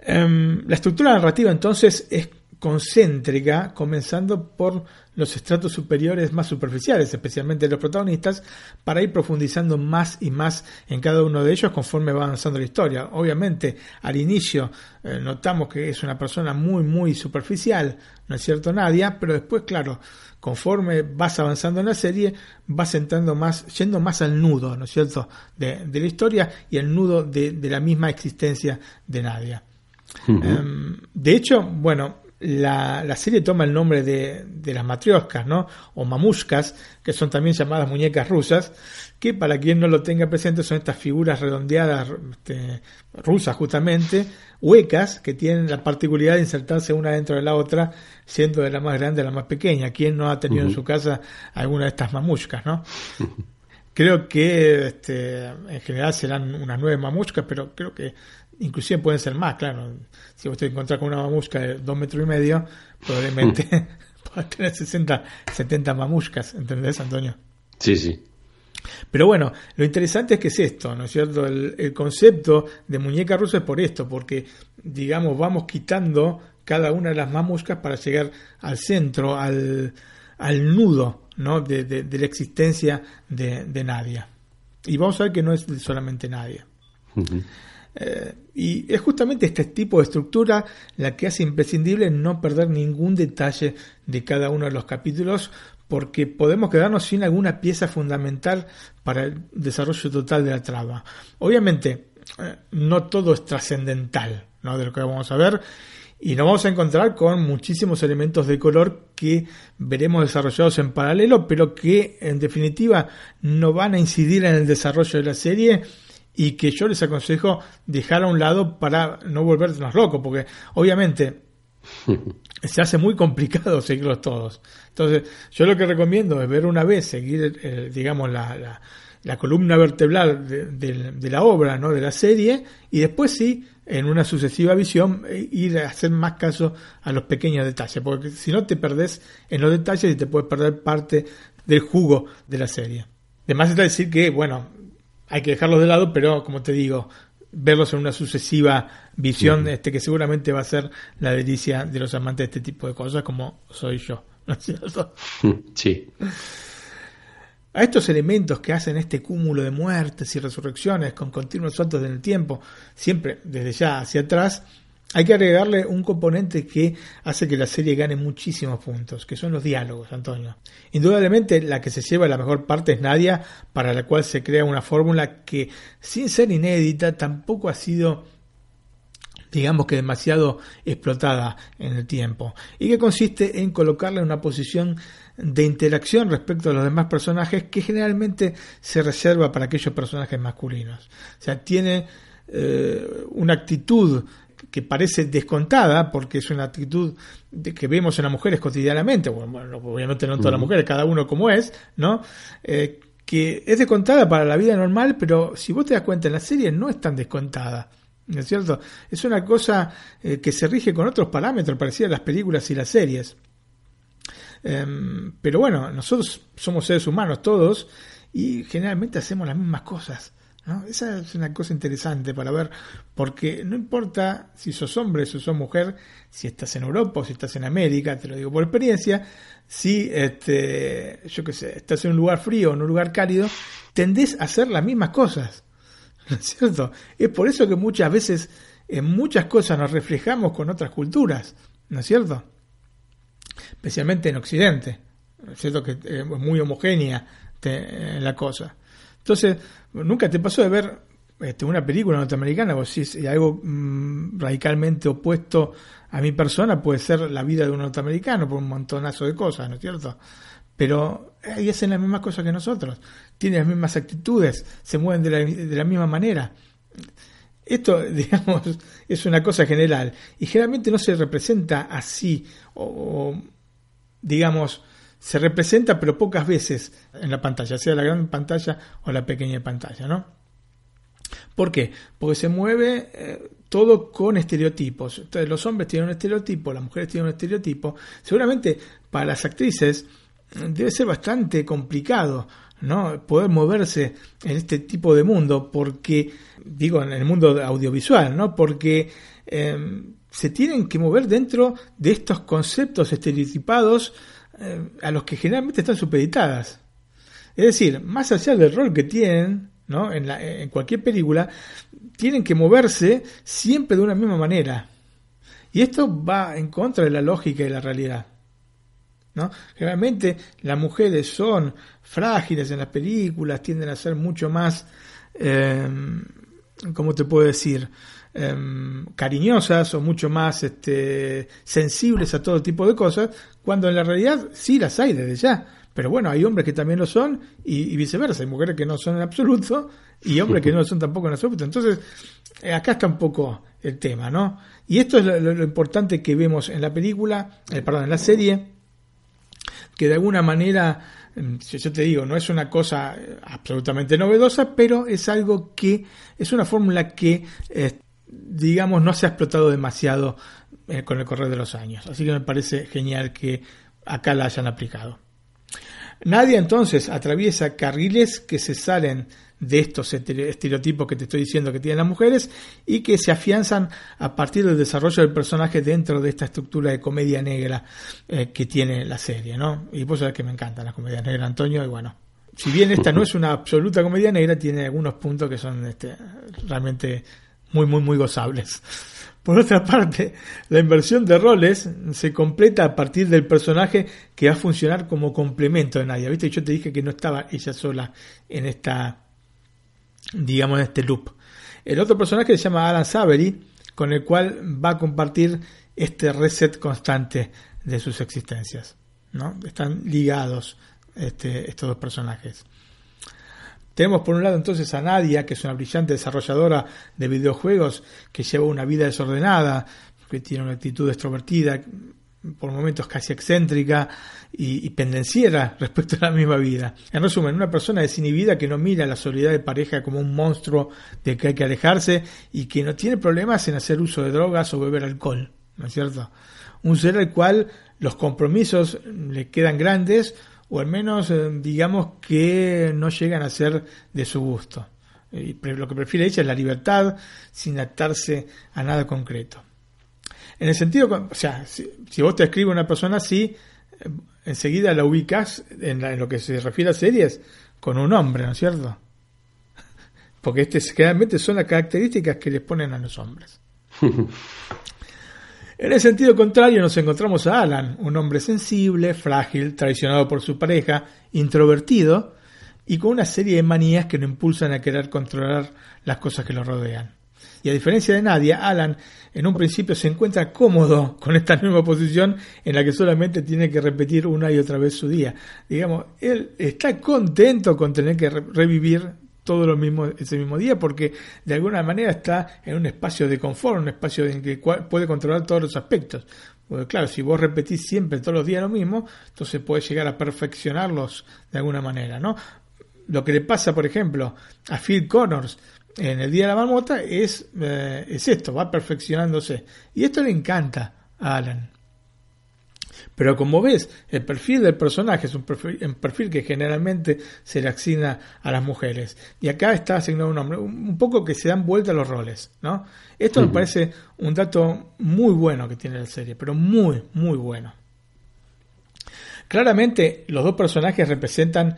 Em, la estructura narrativa entonces es concéntrica, comenzando por los estratos superiores más superficiales, especialmente los protagonistas, para ir profundizando más y más en cada uno de ellos conforme va avanzando la historia. Obviamente, al inicio eh, notamos que es una persona muy, muy superficial, ¿no es cierto, Nadia? Pero después, claro, conforme vas avanzando en la serie, vas entrando más, yendo más al nudo, ¿no es cierto?, de, de la historia y el nudo de, de la misma existencia de Nadia. Em, de hecho, bueno, la, la, serie toma el nombre de, de las matrioscas, ¿no? O mamushkas, que son también llamadas muñecas rusas, que para quien no lo tenga presente son estas figuras redondeadas este, rusas justamente, huecas, que tienen la particularidad de insertarse una dentro de la otra, siendo de la más grande a la más pequeña. ¿Quién no ha tenido en su casa alguna de estas mamushkas, no? creo que este, en general serán unas nueve mamushkas, pero creo que inclusive pueden ser más, claro. Si vos te encontrás con una mamushka de dos metros y medio, probablemente puedas tener 60, 70 mamushkas, ¿entendés, Antonio? Sí, sí. Pero bueno, lo interesante es que es esto, ¿no es cierto? El, el concepto de muñeca rusa es por esto, porque, digamos, vamos quitando cada una de las mamushkas para llegar al centro, al, al nudo, ¿no? De, de, de la existencia de, de, Nadia. Y vamos a ver que no es solamente Nadia. Uh -huh. Eh, y es justamente este tipo de estructura la que hace imprescindible no perder ningún detalle de cada uno de los capítulos porque podemos quedarnos sin alguna pieza fundamental para el desarrollo total de la trama. Obviamente, eh, no todo es trascendental ¿no? de lo que vamos a ver y nos vamos a encontrar con muchísimos elementos de color que veremos desarrollados en paralelo, pero que en definitiva no van a incidir en el desarrollo de la serie y que yo les aconsejo dejar a un lado para no volvernos locos, porque obviamente se hace muy complicado seguirlos todos. Entonces, yo lo que recomiendo es ver una vez, seguir, eh, digamos, la, la, la, columna vertebral de, de, de, la obra, ¿no? de la serie, y después sí, en una sucesiva visión, eh, ir a hacer más caso a los pequeños detalles, porque si no te perdés en los detalles y te puedes perder parte del jugo de la serie. Además está decir que, bueno, hay que dejarlos de lado, pero como te digo, verlos en una sucesiva visión, este que seguramente va a ser la delicia de los amantes de este tipo de cosas, como soy yo, ¿no es cierto? Sí. A estos elementos que hacen este cúmulo de muertes y resurrecciones con continuos saltos en el tiempo, siempre desde ya hacia atrás, hay que agregarle un componente que hace que la serie gane muchísimos puntos, que son los diálogos, Antonio. Indudablemente la que se lleva la mejor parte es Nadia, para la cual se crea una fórmula que, sin ser inédita, tampoco ha sido digamos que demasiado explotada en el tiempo, y que consiste en colocarla en una posición de interacción respecto a los demás personajes que generalmente se reserva para aquellos personajes masculinos. O sea, tiene eh, una actitud que parece descontada, porque es una actitud de que vemos en las mujeres cotidianamente, bueno, obviamente no en todas las mujeres, cada uno como es, ¿no? Eh, que es descontada para la vida normal, pero si vos te das cuenta en la serie no es tan descontada. ¿No es cierto? Es una cosa eh, que se rige con otros parámetros parecidos a las películas y las series. Eh, pero bueno, nosotros somos seres humanos todos y generalmente hacemos las mismas cosas. ¿No? Esa es una cosa interesante para ver, porque no importa si sos hombre, si sos mujer, si estás en Europa o si estás en América, te lo digo por experiencia, si este, yo qué sé, estás en un lugar frío o en un lugar cálido, tendés a hacer las mismas cosas. ¿No es cierto? Es por eso que muchas veces en muchas cosas nos reflejamos con otras culturas, ¿no es cierto? Especialmente en Occidente, ¿no es cierto? Que es muy homogénea te, la cosa. Entonces, nunca te pasó de ver este, una película norteamericana, o si algo mmm, radicalmente opuesto a mi persona puede ser la vida de un norteamericano por un montonazo de cosas, ¿no es cierto? Pero ahí hacen las mismas cosas que nosotros, tienen las mismas actitudes, se mueven de la, de la misma manera. Esto, digamos, es una cosa general y generalmente no se representa así, o, o digamos, se representa pero pocas veces en la pantalla, sea la gran pantalla o la pequeña pantalla, ¿no? ¿Por qué? Porque se mueve eh, todo con estereotipos. Entonces los hombres tienen un estereotipo, las mujeres tienen un estereotipo. Seguramente para las actrices debe ser bastante complicado ¿no? poder moverse en este tipo de mundo porque, digo, en el mundo audiovisual, ¿no? porque eh, se tienen que mover dentro de estos conceptos estereotipados eh, a los que generalmente están supeditadas. Es decir, más allá del rol que tienen ¿no? en, cualquier película, tienen que moverse siempre de una misma manera. Y esto va en contra de la lógica y la realidad. ¿no? Generalmente las mujeres son frágiles en las películas, tienden a ser mucho más, eh, ¿cómo te puedo decir? em, cariñosas o mucho más este, sensibles a todo tipo de cosas, cuando en la realidad sí las hay desde ya. Pero bueno, hay hombres que también lo son y, viceversa. Hay mujeres que no son en absoluto y hombres que no lo son tampoco en absoluto. Entonces, eh, acá está un poco el tema, ¿no? Y esto es lo, importante que vemos en la película, eh, perdón, en la serie, que de alguna manera, em, yo te digo, no es una cosa eh, absolutamente novedosa, pero es algo que es una fórmula que, digamos, no se ha explotado demasiado con el correr de los años. Así que me parece genial que acá la hayan aplicado. Nadie entonces atraviesa carriles que se salen de estos estereotipos que te estoy diciendo que tienen las mujeres y que se afianzan a partir del desarrollo del personaje dentro de esta estructura de comedia negra eh, que tiene la serie, ¿no? Y vos sabés que me encantan las comedias negras, Antonio, y bueno, si bien esta no es una absoluta comedia negra, tiene algunos puntos que son este, realmente muy, muy, muy gozables. Por otra parte, la inversión de roles se completa a partir del personaje que va a funcionar como complemento de Nadia. ¿Viste? Yo te dije que no estaba ella sola en esta, digamos, en este loop. El otro personaje se llama Alan Savery, con el cual va a compartir este reset constante de sus existencias. ¿no? Están ligados este, estos dos personajes. Tenemos por un lado entonces a Nadia, que es una brillante desarrolladora de videojuegos, que lleva una vida desordenada, que tiene una actitud extrovertida, por momentos casi excéntrica y, pendenciera respecto a la misma vida. En resumen, una persona desinhibida que no mira la soledad de pareja como un monstruo de que hay que alejarse y que no tiene problemas en hacer uso de drogas o beber alcohol, ¿no es cierto? Un ser al cual los compromisos le quedan grandes o al menos eh, digamos que no llegan a ser de su gusto. lo que prefiere ella es la libertad sin atarse a nada concreto. En el sentido, o sea, si, vos te escribes una persona así, eh, enseguida la ubicas en, en, lo que se refiere a series con un hombre, ¿no es cierto? Porque este, generalmente son las características que les ponen a los hombres. En el sentido contrario nos encontramos a Alan, un hombre sensible, frágil, traicionado por su pareja, introvertido y con una serie de manías que lo impulsan a querer controlar las cosas que lo rodean. Y a diferencia de Nadia, Alan en un principio se encuentra cómodo con esta nueva posición en la que solamente tiene que repetir una y otra vez su día. Digamos, él está contento con tener que revivir todo lo mismo ese mismo día porque de alguna manera está en un espacio de confort, un espacio en que puede controlar todos los aspectos. Porque claro, si vos repetís siempre todos los días lo mismo, entonces puede llegar a perfeccionarlos de alguna manera, ¿no? Lo que le pasa, por ejemplo, a Phil Connors en el Día de la Marmota es, eh, es esto, va perfeccionándose. Y esto le encanta a Alan. Pero como ves, el perfil del personaje es un perfil, que generalmente se le asigna a las mujeres. Y acá está asignado un hombre. Un poco que se dan vuelta los roles, ¿no? Esto me parece un dato muy bueno que tiene la serie, pero muy, muy bueno. Claramente los dos personajes representan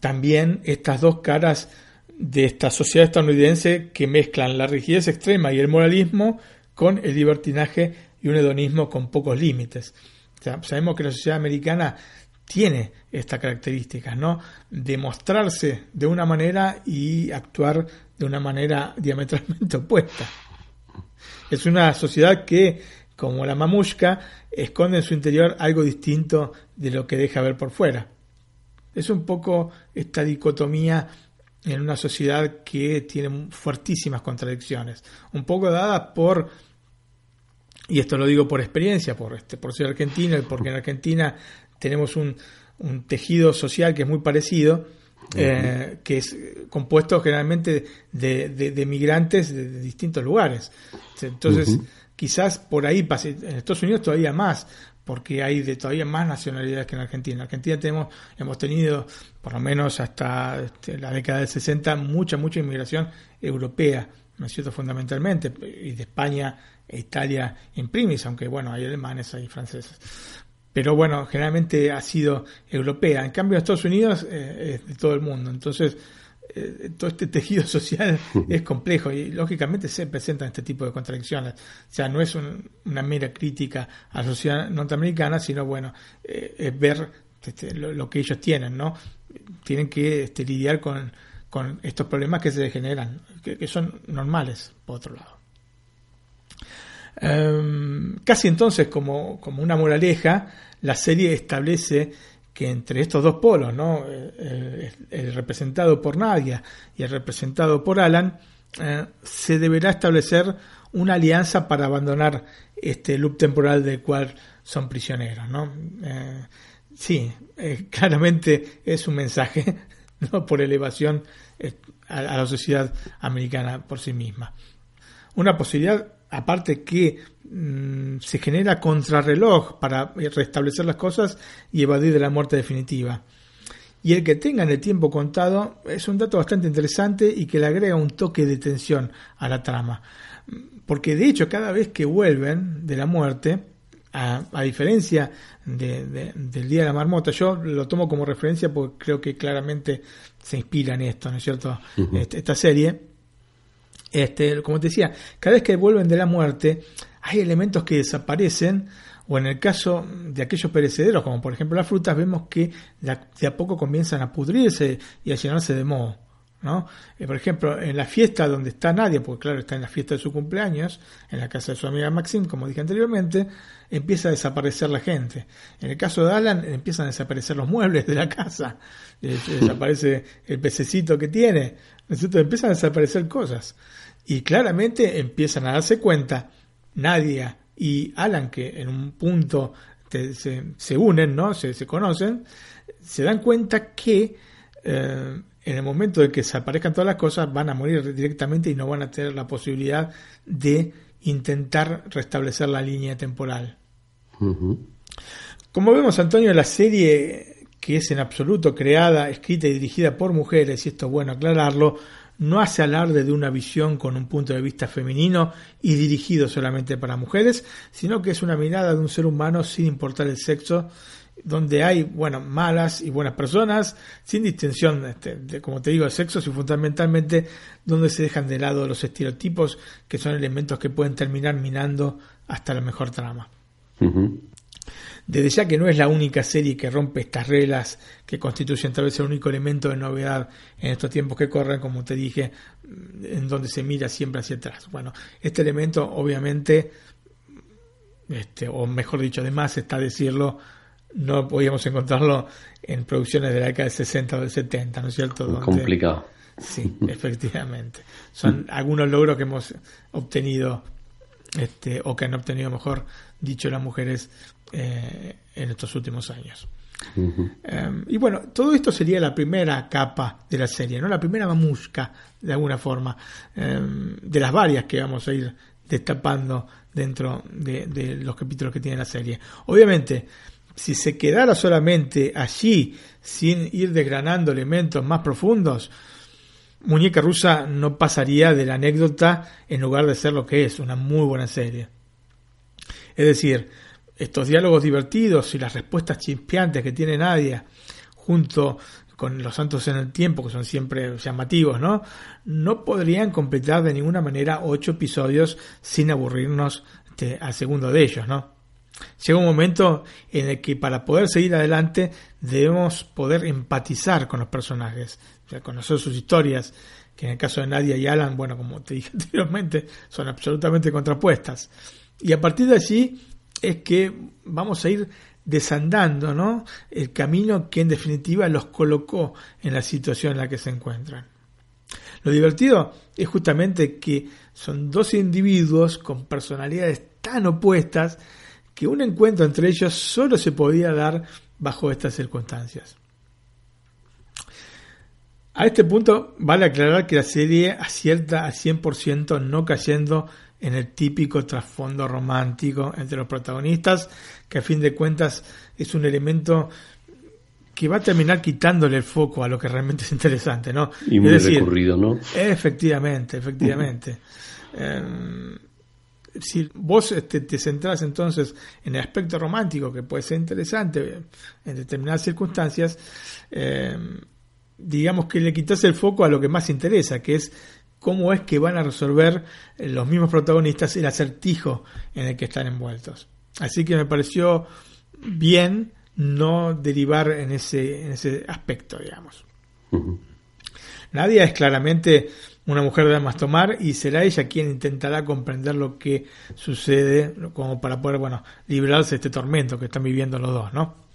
también estas dos caras de esta sociedad estadounidense que mezclan la rigidez extrema y el moralismo con el libertinaje y un hedonismo con pocos límites sabemos que la sociedad americana tiene estas características, ¿no? De mostrarse de una manera y actuar de una manera diametralmente opuesta. Es una sociedad que, como la mamushka, esconde en su interior algo distinto de lo que deja ver por fuera. Es un poco esta dicotomía en una sociedad que tiene fuertísimas contradicciones, un poco dada por y esto lo digo por experiencia, por, este, por ser argentino, porque en Argentina tenemos un, un tejido social que es muy parecido, eh, que es compuesto generalmente de, de, migrantes de, distintos lugares. Entonces, quizás por ahí pase, en Estados Unidos todavía más, porque hay de todavía más nacionalidades que en Argentina. En Argentina tenemos, hemos tenido, por lo menos hasta este, la década del 60, mucha, mucha inmigración europea, ¿no es cierto? Fundamentalmente, y de España Italia en primis, aunque bueno, hay alemanes, hay franceses. Pero bueno, generalmente ha sido europea. En cambio, Estados Unidos eh, es de todo el mundo. Entonces, eh, todo este tejido social es complejo y lógicamente se presentan este tipo de contradicciones. O sea, no es una mera crítica a la sociedad norteamericana, sino bueno, eh, es ver este, lo, que ellos tienen, ¿no? Tienen que este, lidiar con, con estos problemas que se generan, que son normales, por otro lado. Em, casi entonces, como, como una moraleja, la serie establece que entre estos dos polos, ¿no? el, representado por Nadia y el representado por Alan, eh, se deberá establecer una alianza para abandonar este loop temporal del cual son prisioneros, ¿no? Eh, sí, eh, claramente es un mensaje, no por elevación a, la sociedad americana por sí misma. Una posibilidad, aparte que mm, se genera contrarreloj para restablecer las cosas y evadir de la muerte definitiva. Y el que tengan el tiempo contado es un dato bastante interesante y que le agrega un toque de tensión a la trama. Porque de hecho cada vez que vuelven de la muerte, a, diferencia del Día de la Marmota, yo lo tomo como referencia porque creo que claramente se inspira en esto, ¿no es cierto? Este, esta serie, este, como te decía, cada vez que vuelven de la muerte, hay elementos que desaparecen o en el caso de aquellos perecederos, como por ejemplo las frutas, vemos que de a poco comienzan a pudrirse y a llenarse de moho. ¿no? Eh, por ejemplo, en la fiesta donde está Nadia, porque claro, está en la fiesta de su cumpleaños, en la casa de su amiga Maxine, como dije anteriormente, empieza a desaparecer la gente. En el caso de Alan, empiezan a desaparecer los muebles de la casa, eh, desaparece el pececito que tiene, empiezan a desaparecer cosas. Y claramente empiezan a darse cuenta, Nadia y Alan, que en un punto se, unen, ¿no? Se, se, conocen, se dan cuenta que eh, en el momento de que se aparezcan todas las cosas van a morir directamente y no van a tener la posibilidad de intentar restablecer la línea temporal. Como vemos, Antonio, la serie que es en absoluto creada, escrita y dirigida por mujeres, y esto es bueno aclararlo, no hace alarde de una visión con un punto de vista femenino y dirigido solamente para mujeres, sino que es una mirada de un ser humano sin importar el sexo, donde hay, bueno, malas y buenas personas, sin distinción, este, de, como te digo, de sexos y fundamentalmente donde se dejan de lado los estereotipos, que son elementos que pueden terminar minando hasta la mejor trama. Desde ya que no es la única serie que rompe estas reglas que constituyen tal vez el único elemento de novedad en estos tiempos que corren, como te dije, en donde se mira siempre hacia atrás. Bueno, este elemento obviamente, este, o mejor dicho, además está decirlo, no podíamos encontrarlo en producciones de la década del 60 o del 70, ¿no es cierto? complicado. Sí, efectivamente. Son algunos logros que hemos obtenido, este, o que han obtenido, mejor dicho, las mujeres eh, en estos últimos años. Em, y bueno, todo esto sería la primera capa de la serie, ¿no? La primera mamusca, de alguna forma, em, de las varias que vamos a ir destapando dentro de, los capítulos que tiene la serie. Obviamente, si se quedara solamente allí, sin ir desgranando elementos más profundos, Muñeca Rusa no pasaría de la anécdota en lugar de ser lo que es, una muy buena serie. Es decir, estos diálogos divertidos y las respuestas chispeantes que tiene Nadia junto con los santos en el tiempo, que son siempre llamativos, ¿no? No podrían completar de ninguna manera ocho episodios sin aburrirnos este, al segundo de ellos, ¿no? Llega un momento en el que para poder seguir adelante debemos poder empatizar con los personajes, conocer sus historias, que en el caso de Nadia y Alan, bueno, como te dije anteriormente, son absolutamente contrapuestas. Y a partir de allí es que vamos a ir desandando el camino que en definitiva los colocó en la situación en la que se encuentran. Lo divertido es justamente que son dos individuos con personalidades tan opuestas que un encuentro entre ellos solo se podía dar bajo estas circunstancias. A este punto vale aclarar que la serie acierta al 100% no cayendo en el típico trasfondo romántico entre los protagonistas, que a fin de cuentas es un elemento que va a terminar quitándole el foco a lo que realmente es interesante, ¿no? Y muy recurrido, ¿no? Efectivamente, efectivamente. Em, si vos este, te centrás entonces en el aspecto romántico, que puede ser interesante en determinadas circunstancias, em, digamos que le quitas el foco a lo que más interesa, que es cómo es que van a resolver eh, los mismos protagonistas el acertijo en el que están envueltos. Así que me pareció bien no derivar en ese, en ese aspecto, digamos. Nadia es claramente una mujer de más tomar y será ella quien intentará comprender lo que sucede como para poder, bueno, librarse de este tormento que están viviendo los dos, ¿no?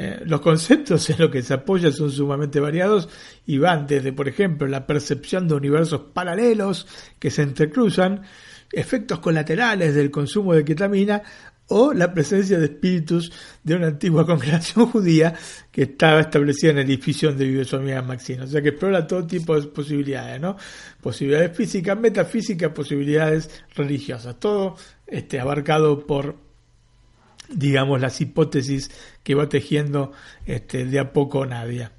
Eh, los conceptos en los que se apoya son sumamente variados y van desde, por ejemplo, la percepción de universos paralelos que se entrecruzan, efectos colaterales del consumo de ketamina o la presencia de espíritus de una antigua congregación judía que estaba establecida en el edificio donde vive su Maxine. O sea que explora todo tipo de posibilidades, ¿no? Posibilidades físicas, metafísicas, posibilidades religiosas. Todo este, abarcado por, digamos, las hipótesis que va tejiendo este, de a poco Nadia.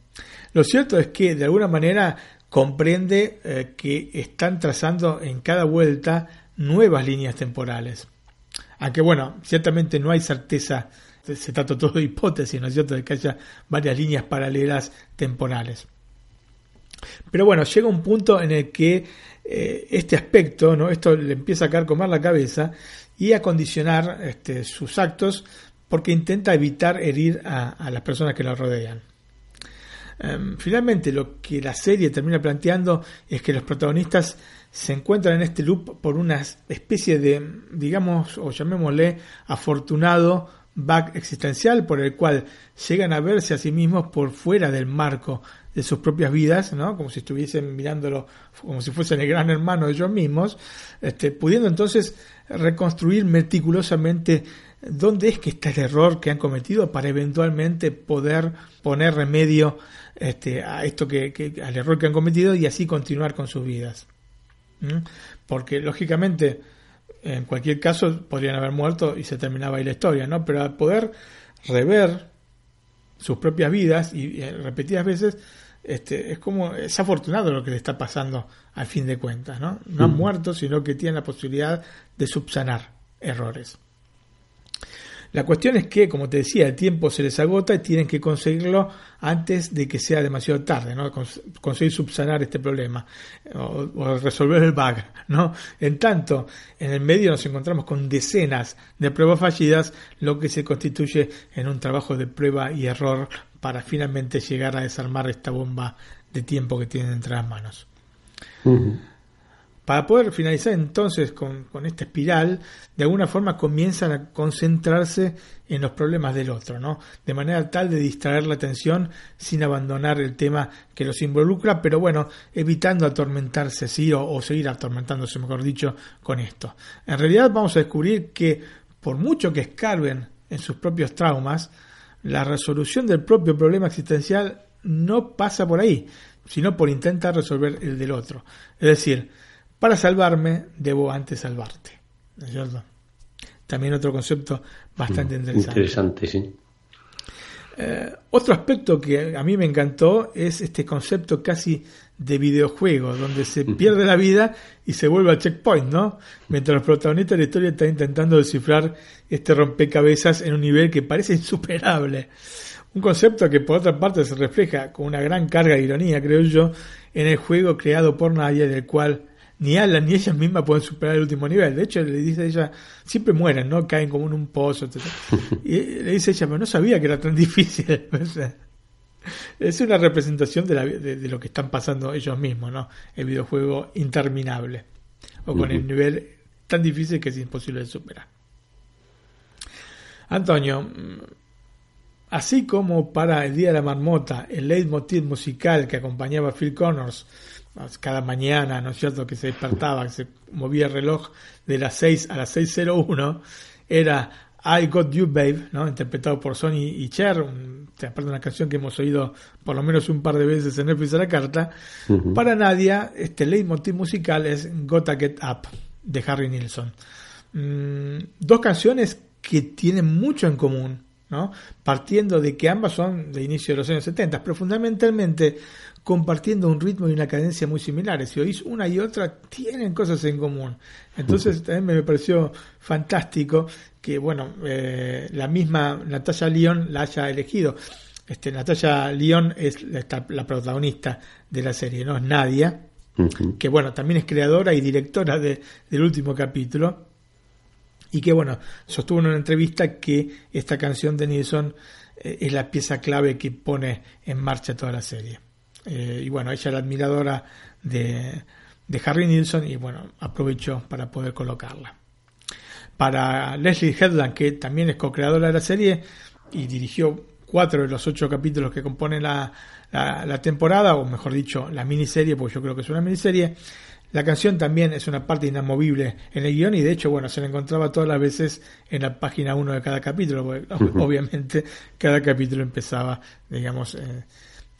Lo cierto es que, de alguna manera, comprende eh, que están trazando en cada vuelta nuevas líneas temporales aunque bueno, ciertamente no hay certeza, se trata todo de hipótesis, ¿no es cierto?, de que haya varias líneas paralelas temporales. Pero bueno, llega un punto en el que eh, este aspecto, ¿no? esto le empieza a carcomer la cabeza y a condicionar este, sus actos porque intenta evitar herir a, las personas que lo rodean. Em, finalmente, lo que la serie termina planteando es que los protagonistas se encuentran en este loop por una especie de, digamos, o llamémosle, afortunado back existencial por el cual llegan a verse a sí mismos por fuera del marco de sus propias vidas, ¿no? como si estuviesen mirándolo como si fuesen el gran hermano de ellos mismos, este, pudiendo entonces reconstruir meticulosamente dónde es que está el error que han cometido para eventualmente poder poner remedio este, a esto que, al error que han cometido y así continuar con sus vidas. Porque lógicamente, en cualquier caso, podrían haber muerto y se terminaba ahí la historia, ¿no? Pero al poder rever sus propias vidas y, repetidas veces, este, es como, es afortunado lo que le está pasando al fin de cuentas, ¿no? No han muerto, sino que tienen la posibilidad de subsanar errores. La cuestión es que, como te decía, el tiempo se les agota y tienen que conseguirlo antes de que sea demasiado tarde, ¿no? conseguir subsanar este problema o, resolver el bug, ¿no? En tanto, en el medio nos encontramos con decenas de pruebas fallidas, lo que se constituye en un trabajo de prueba y error para finalmente llegar a desarmar esta bomba de tiempo que tienen entre las manos. Para poder finalizar entonces con, esta espiral, de alguna forma comienzan a concentrarse en los problemas del otro, ¿no? De manera tal de distraer la atención sin abandonar el tema que los involucra, pero bueno, evitando atormentarse, sí, o, o seguir atormentándose, mejor dicho, con esto. En realidad vamos a descubrir que, por mucho que escarben en sus propios traumas, la resolución del propio problema existencial no pasa por ahí, sino por intentar resolver el del otro. Es decir, para salvarme, debo antes salvarte. ¿No es cierto? También otro concepto bastante mm, interesante. Interesante, sí. Eh, otro aspecto que a mí me encantó es este concepto casi de videojuego, donde se pierde la vida y se vuelve al checkpoint, ¿no? Mientras los protagonistas de la historia están intentando descifrar este rompecabezas en un nivel que parece insuperable. Un concepto que por otra parte se refleja con una gran carga de ironía, creo yo, en el juego creado por nadie, del cual ni Alan ni ella misma pueden superar el último nivel. De hecho, le dice a ella, siempre mueren, ¿no? Caen como en un pozo, etc. Y le dice ella, pero no sabía que era tan difícil. es una representación de, la, de, lo que están pasando ellos mismos, ¿no? El videojuego interminable. O con el nivel tan difícil que es imposible de superar. Antonio, mm, así como para el Día de la Marmota, el leitmotiv musical que acompañaba a Phil Connors cada mañana, ¿no es cierto?, que se despertaba, que se movía el reloj de las 6 a las 6.01, era I Got You Babe, ¿no? interpretado por Sony y Cher, aparte de una canción que hemos oído por lo menos un par de veces en Netflix a la carta. Para Nadia, este leitmotiv musical es Gotta Get Up, de Harry Nilsson. Mm, dos canciones que tienen mucho en común, ¿no? partiendo de que ambas son de inicio de los años 70, pero fundamentalmente compartiendo un ritmo y una cadencia muy similares. Si oís una y otra, tienen cosas en común. Entonces también me pareció fantástico que, bueno, eh, la misma Natalia León la haya elegido. Este, Natalia León es la, protagonista de la serie, no es Nadia, que bueno, también es creadora y directora del último capítulo. Y que bueno, sostuvo en una entrevista que esta canción de Nilsson eh, es la pieza clave que pone en marcha toda la serie. Eh, y bueno, ella era admiradora de, de Harry Nilsson y bueno, aprovecho para poder colocarla. Para Leslie Headland, que también es co-creadora de la serie y dirigió cuatro de los ocho capítulos que componen la, la, temporada, o mejor dicho, la miniserie, porque yo creo que es una miniserie, la canción también es una parte inamovible en el guion y de hecho, bueno, se la encontraba todas las veces en la página 1 de cada capítulo, porque obviamente cada capítulo empezaba, digamos, eh,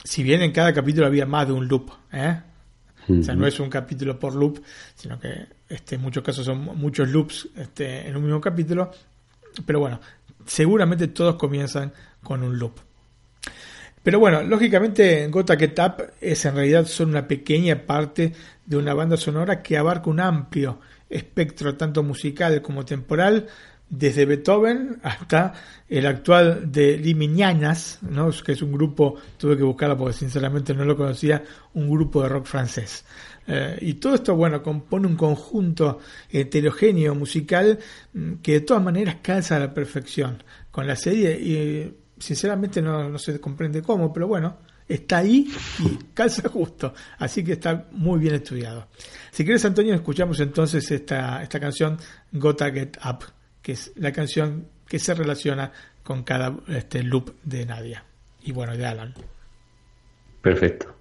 si bien en cada capítulo había más de un loop, ¿eh? O sea, no es un capítulo por loop, sino que este, en muchos casos son muchos loops este, en un mismo capítulo. Pero bueno, seguramente todos comienzan con un loop. Pero bueno, lógicamente Gota Get Up es en realidad solo una pequeña parte de una banda sonora que abarca un amplio espectro tanto musical como temporal, desde Beethoven hasta el actual de Limiñanas, ¿no? que es un grupo, tuve que buscarlo porque sinceramente no lo conocía, un grupo de rock francés. Eh, y todo esto, bueno, compone un conjunto heterogéneo musical mm, que de todas maneras calza a la perfección con la serie y sinceramente no, no se comprende cómo, pero bueno, está ahí y calza justo. Así que está muy bien estudiado. Si quieres, Antonio, escuchamos entonces esta, esta canción, Gotta Get Up que es la canción que se relaciona con cada este, loop de Nadia y bueno, de Alan. Perfecto.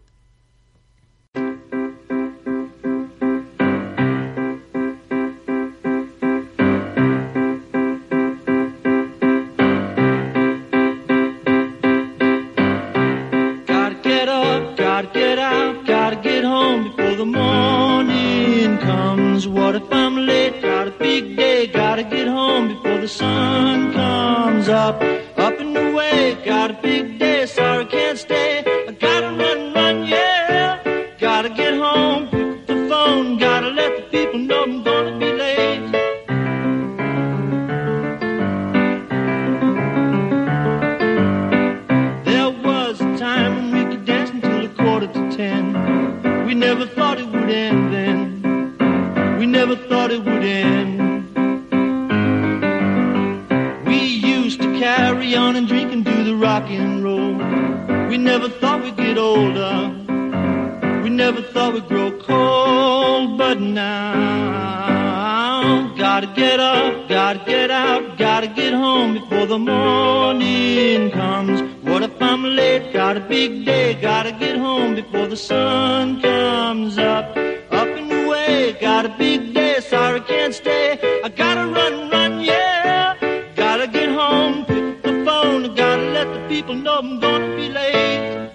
and I'm gonna be late.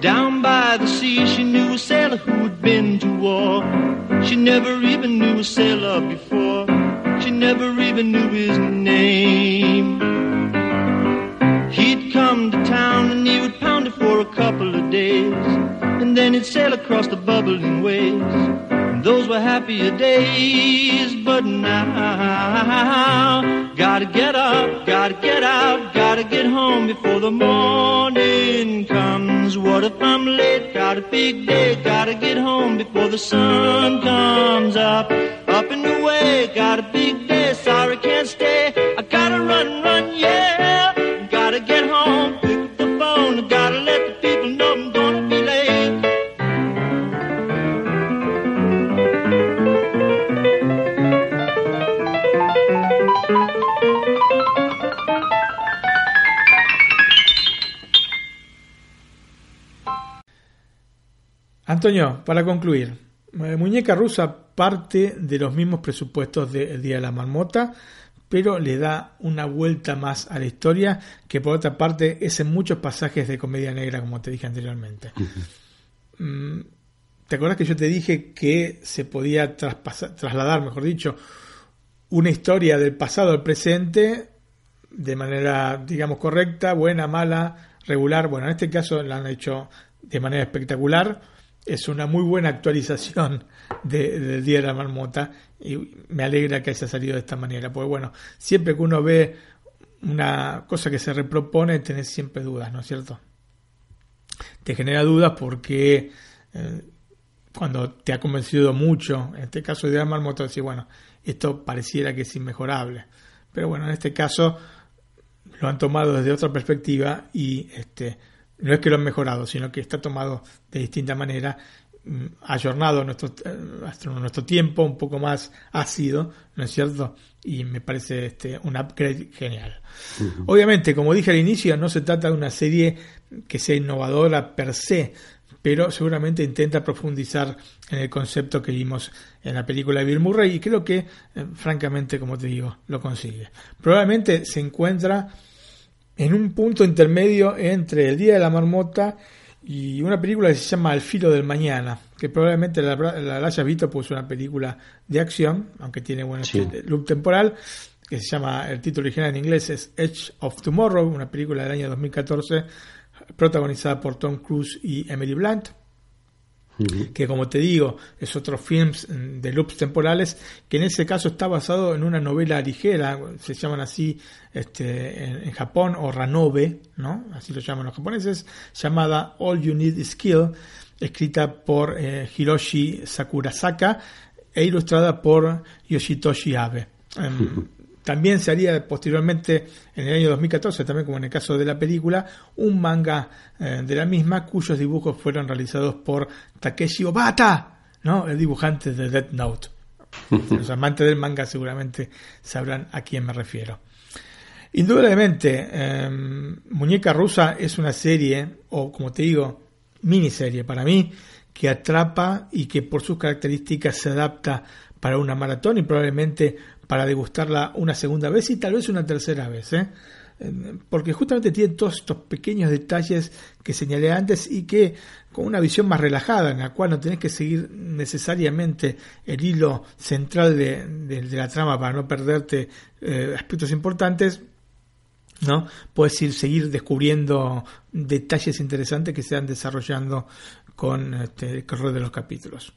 Down by the sea, she knew a sailor who'd been to war. She never even knew a sailor before. She never even knew his name. He'd come to town and he would pound it for a couple of days, and then he'd sail across the bubbling waves those were happier days, but now gotta get up, gotta get out, gotta get home before the morning comes. What if I'm late? Got a big day, gotta get home before the sun comes up. Up and away, got a big day Antonio, para concluir, eh, Muñeca Rusa parte de los mismos presupuestos del Día de la Marmota, pero le da una vuelta más a la historia, que por otra parte es en muchos pasajes de comedia negra, como te dije anteriormente. Mm, ¿Te acuerdas que yo te dije que se podía trasladar, mejor dicho, una historia del pasado al presente de manera, digamos, correcta, buena, mala, regular? Bueno, en este caso la han hecho de manera espectacular es una muy buena actualización del Día de la Marmota y me alegra que haya salido de esta manera, porque bueno, siempre que uno ve una cosa que se repropone, tenés siempre dudas, ¿no es cierto? Te genera dudas porque eh, cuando te ha convencido mucho, en este caso de la marmota, decís, bueno, esto pareciera que es inmejorable. Pero bueno, en este caso lo han tomado desde otra perspectiva y este, no es que lo han mejorado, sino que está tomado de distinta manera, mm, ayornado nuestro, eh, nuestro tiempo, un poco más ácido, ¿no es cierto? Y me parece este, un upgrade genial. Obviamente, como dije al inicio, no se trata de una serie que sea innovadora per se, pero seguramente intenta profundizar en el concepto que vimos en la película de Bill Murray y creo que, eh, francamente, como te digo, lo consigue. Probablemente se encuentra en un punto intermedio entre El Día de la Marmota y una película que se llama Al filo del mañana, que probablemente la, la, hayas visto, pues es una película de acción, aunque tiene buen loop temporal, que se llama, el título original en inglés es Edge of Tomorrow, una película del año 2014 protagonizada por Tom Cruise y Emily Blunt, que como te digo es otro film de loops temporales, que en ese caso está basado en una novela ligera, se llaman así este, en, Japón, o Ranobe, ¿no? así lo llaman los japoneses, llamada All You Need Is Skill, escrita por eh, Hiroshi Sakurasaka e ilustrada por Yoshitoshi Abe. Em, también se haría posteriormente, en el año 2014, también como en el caso de la película, un manga eh, de la misma cuyos dibujos fueron realizados por Takeshi Obata, ¿no? el dibujante de Death Note. Los amantes del manga seguramente sabrán a quién me refiero. Indudablemente, em, Muñeca Rusa es una serie, o como te digo, miniserie para mí, que atrapa y que por sus características se adapta para una maratón y probablemente para degustarla una segunda vez y tal vez una tercera vez. ¿eh? Porque justamente tiene todos estos pequeños detalles que señalé antes y que con una visión más relajada, en la cual no tenés que seguir necesariamente el hilo central de, la trama para no perderte eh, aspectos importantes, ¿no? Puedes ir, seguir descubriendo detalles interesantes que se van desarrollando con este, el correr de los capítulos.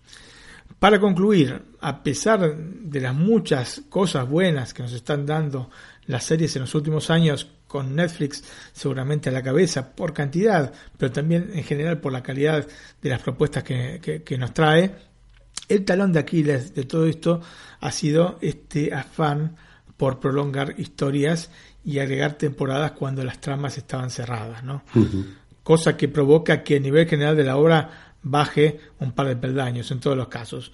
Para concluir, a pesar de las muchas cosas buenas que nos están dando las series en los últimos años, con Netflix seguramente a la cabeza por cantidad, pero también en general por la calidad de las propuestas que, que nos trae, el talón de Aquiles de todo esto ha sido este afán por prolongar historias y agregar temporadas cuando las tramas estaban cerradas, ¿no? Cosa que provoca que a nivel general de la obra baje un par de peldaños en todos los casos.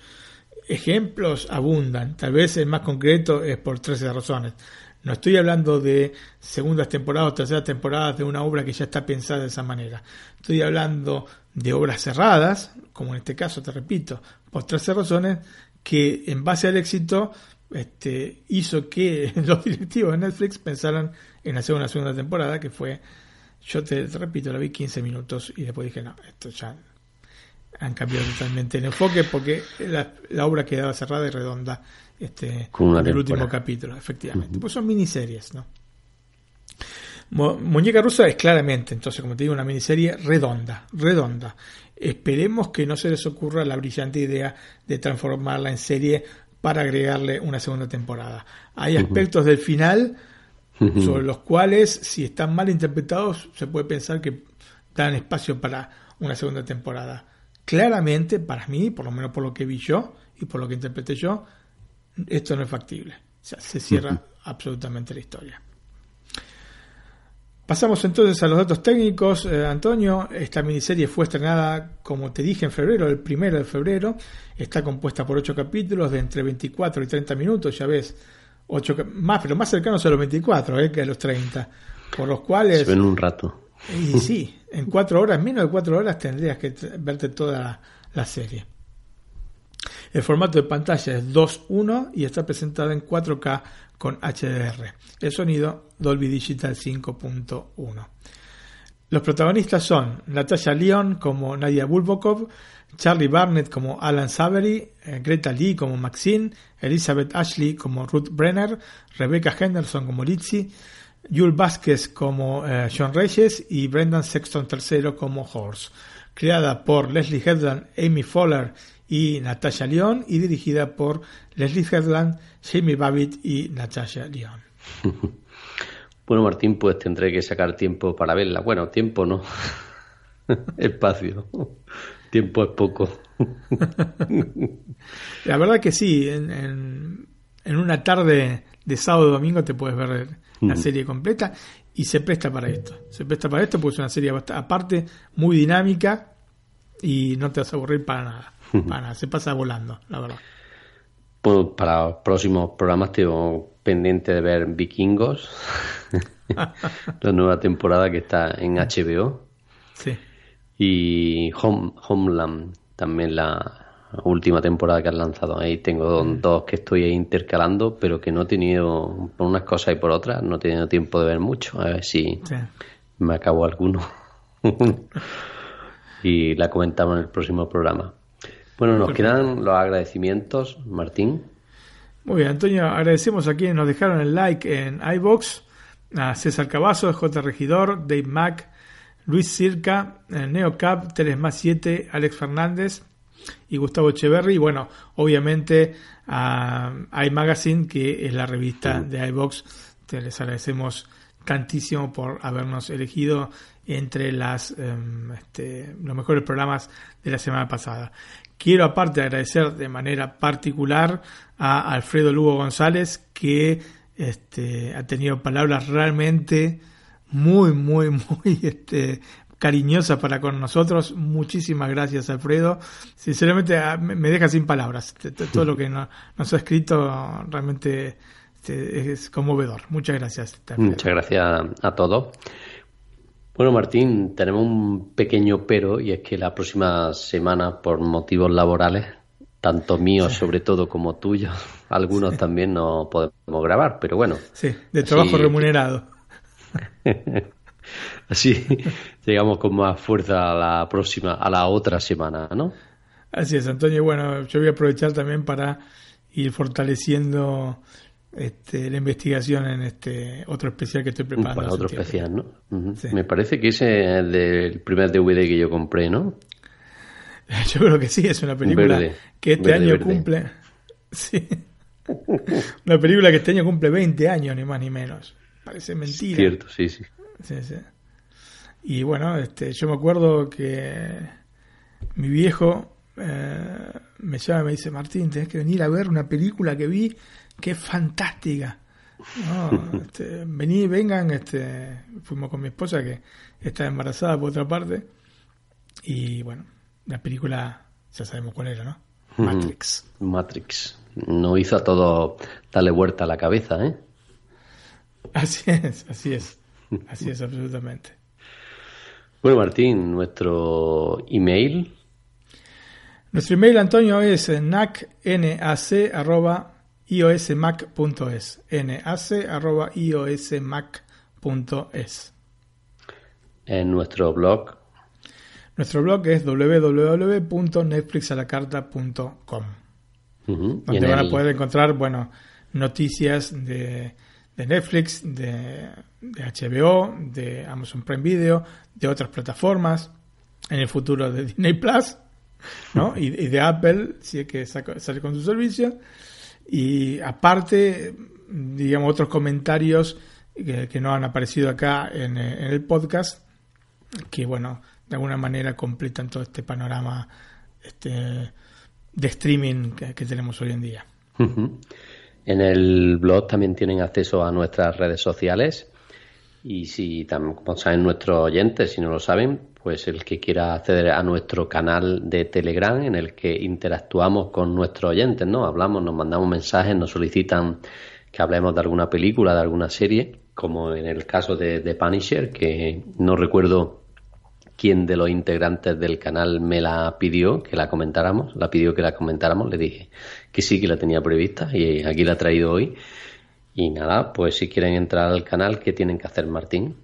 Ejemplos abundan, tal vez el más concreto es por 13 razones. No estoy hablando de segundas temporadas o terceras temporadas de una obra que ya está pensada de esa manera. Estoy hablando de obras cerradas, como en este caso, te repito, por 13 razones, que en base al éxito este, hizo que los directivos de Netflix pensaran en hacer una segunda temporada, que fue, yo te, te repito, la vi 15 minutos y después dije, no, esto ya han cambiado totalmente el enfoque porque la, obra quedaba cerrada y redonda este, en el último capítulo, efectivamente. Pues son miniseries, ¿no? Muñeca Rusa es claramente, entonces, como te digo, una miniserie redonda, redonda. Esperemos que no se les ocurra la brillante idea de transformarla en serie para agregarle una segunda temporada. Hay aspectos del final sobre los cuales, si están mal interpretados, se puede pensar que dan espacio para una segunda temporada claramente, para mí, por lo menos por lo que vi yo y por lo que interpreté yo, esto no es factible. O sea, se cierra absolutamente la historia. Pasamos entonces a los datos técnicos. Eh, Antonio, esta miniserie fue estrenada, como te dije, en febrero, el primero de febrero. Está compuesta por ocho capítulos de entre 24 y 30 minutos, ya ves. Ocho, más, pero más cercanos a los 24 eh, que a los 30. Por los cuales... Se ven un rato. Y sí, en cuatro horas, menos de cuatro horas tendrías que verte toda la, serie. El formato de pantalla es 2.1 y está presentado en 4K con HDR. El sonido Dolby Digital 5.1. Los protagonistas son Natasha Leon como Nadia Bulbokov, Charlie Barnett como Alan Savery, eh, Greta Lee como Maxine, Elizabeth Ashley como Ruth Brenner, Rebecca Henderson como Lizzie, Jules Vázquez como eh, John Reyes y Brendan Sexton III como Horse. Creada por Leslie Headland, Amy Fowler y Natasha Lyon y dirigida por Leslie Headland, Jamie Babbitt y Natasha Lyon. Bueno, Martín, pues tendré que sacar tiempo para verla. Bueno, tiempo no. Espacio. Tiempo es poco. La verdad que sí, en, en una tarde de sábado o domingo te puedes ver la serie completa y se presta para esto. Se presta para esto porque es una serie aparte muy dinámica y no te vas a aburrir para nada. Para nada. Se pasa volando, la verdad. Bueno, para los próximos programas tengo pendiente de ver Vikingos, la nueva temporada que está en HBO. Sí. Y Homeland, también la última temporada que han lanzado. Ahí tengo mm. dos que estoy intercalando, pero que no he tenido, por unas cosas y por otras, no he tenido tiempo de ver mucho. A ver si me acabo alguno. y la comentamos en el próximo programa. Bueno, nos quedan los agradecimientos, Martín. Muy bien, Antonio, agradecemos a quienes nos dejaron el like en iBox, a César Cavazo, J. Regidor, Dave Mack, Luis Circa, Neocap, Teles más 7, Alex Fernández y Gustavo Echeverry. Y bueno, obviamente a iMagazine, que es la revista de iBox. Te les agradecemos tantísimo por habernos elegido entre las em, este, los mejores programas de la semana pasada. Quiero aparte agradecer de manera particular a Alfredo Lugo González que este, ha tenido palabras realmente muy, muy, muy este, cariñosas para con nosotros. Muchísimas gracias, Alfredo. Sinceramente, ah, me deja sin palabras. Todo lo que nos ha escrito realmente este, es conmovedor. Muchas gracias. Muchas gracias a todos. Bueno, Martín, tenemos un pequeño pero y es que la próxima semana, por motivos laborales, tanto míos sobre todo como tuyos, algunos también no podemos grabar, pero bueno. Sí, de trabajo remunerado. así llegamos con más fuerza a la próxima, a la otra semana, ¿no? Así es, Antonio. Bueno, yo voy a aprovechar también para ir fortaleciendo este, la investigación en este otro especial que estoy preparando. Para otro especial, ¿no? Me parece que ese es del primer DVD que yo compré, ¿no? Yo creo que sí, es una película que este año cumple. Sí. Una película que este año cumple 20 años, ni más ni menos. Parece mentira. Cierto, sí, sí. Sí, sí. Y bueno, este, yo me acuerdo que mi viejo eh, me llama y me dice, Martín, tenés que venir a ver una película que vi qué fantástica. este, vení, vengan, este, fuimos con mi esposa que está embarazada por otra parte. Y bueno, la película ya sabemos cuál era, ¿no? Matrix. Matrix. No hizo a todo darle vuelta a la cabeza, ¿eh? Así es, así es. Así es, absolutamente. Bueno, Martín, nuestro email. Nuestro email, Antonio, es nac, iosmac.es. nac.iosmac.es. En nuestro blog. Nuestro blog es www.netflixalacarta.com. Donde van a poder encontrar, bueno, noticias de, de Netflix, de, de, HBO, de Amazon Prime Video, de otras plataformas, en el futuro de Disney Plus, ¿no? y, de Apple, si es que sale con su servicio y aparte, digamos, otros comentarios que, no han aparecido acá en, el podcast, que bueno, de alguna manera completan todo este panorama este, de streaming que, tenemos hoy en día. En el blog también tienen acceso a nuestras redes sociales y si también, como saben nuestros oyentes, si no lo saben, pues el que quiera acceder a nuestro canal de Telegram en el que interactuamos con nuestros oyentes, ¿no? Hablamos, nos mandamos mensajes, nos solicitan que hablemos de alguna película, de alguna serie, como en el caso de, de Punisher, que no recuerdo quién de los integrantes del canal me la pidió que la comentáramos, la pidió que la comentáramos, le dije que sí que la tenía prevista y aquí la he traído hoy. Y nada, pues si quieren entrar al canal, ¿qué tienen que hacer, Martín?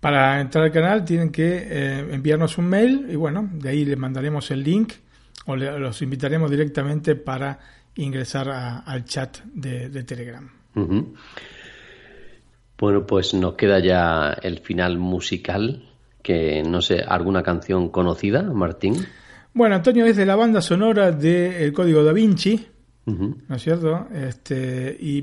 Para entrar al canal tienen que eh, enviarnos un mail y bueno, de ahí les mandaremos el link o los invitaremos directamente para ingresar al chat de, Telegram. Bueno, pues nos queda ya el final musical, que no sé, ¿alguna canción conocida, Martín? Bueno, Antonio es de la banda sonora de El Código da Vinci, ¿no es cierto? Este, y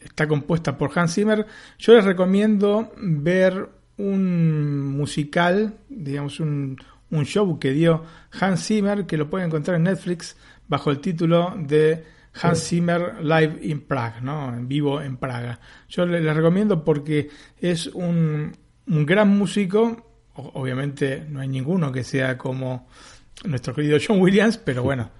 está compuesta por Hans Zimmer. Yo les recomiendo ver un musical, digamos un, un show que dio Hans Zimmer, que lo pueden encontrar en Netflix bajo el título de Hans Zimmer Live in Prague, ¿no? En vivo en Praga. Yo le, le recomiendo porque es un, un gran músico. Obviamente no hay ninguno que sea como nuestro querido John Williams, pero bueno,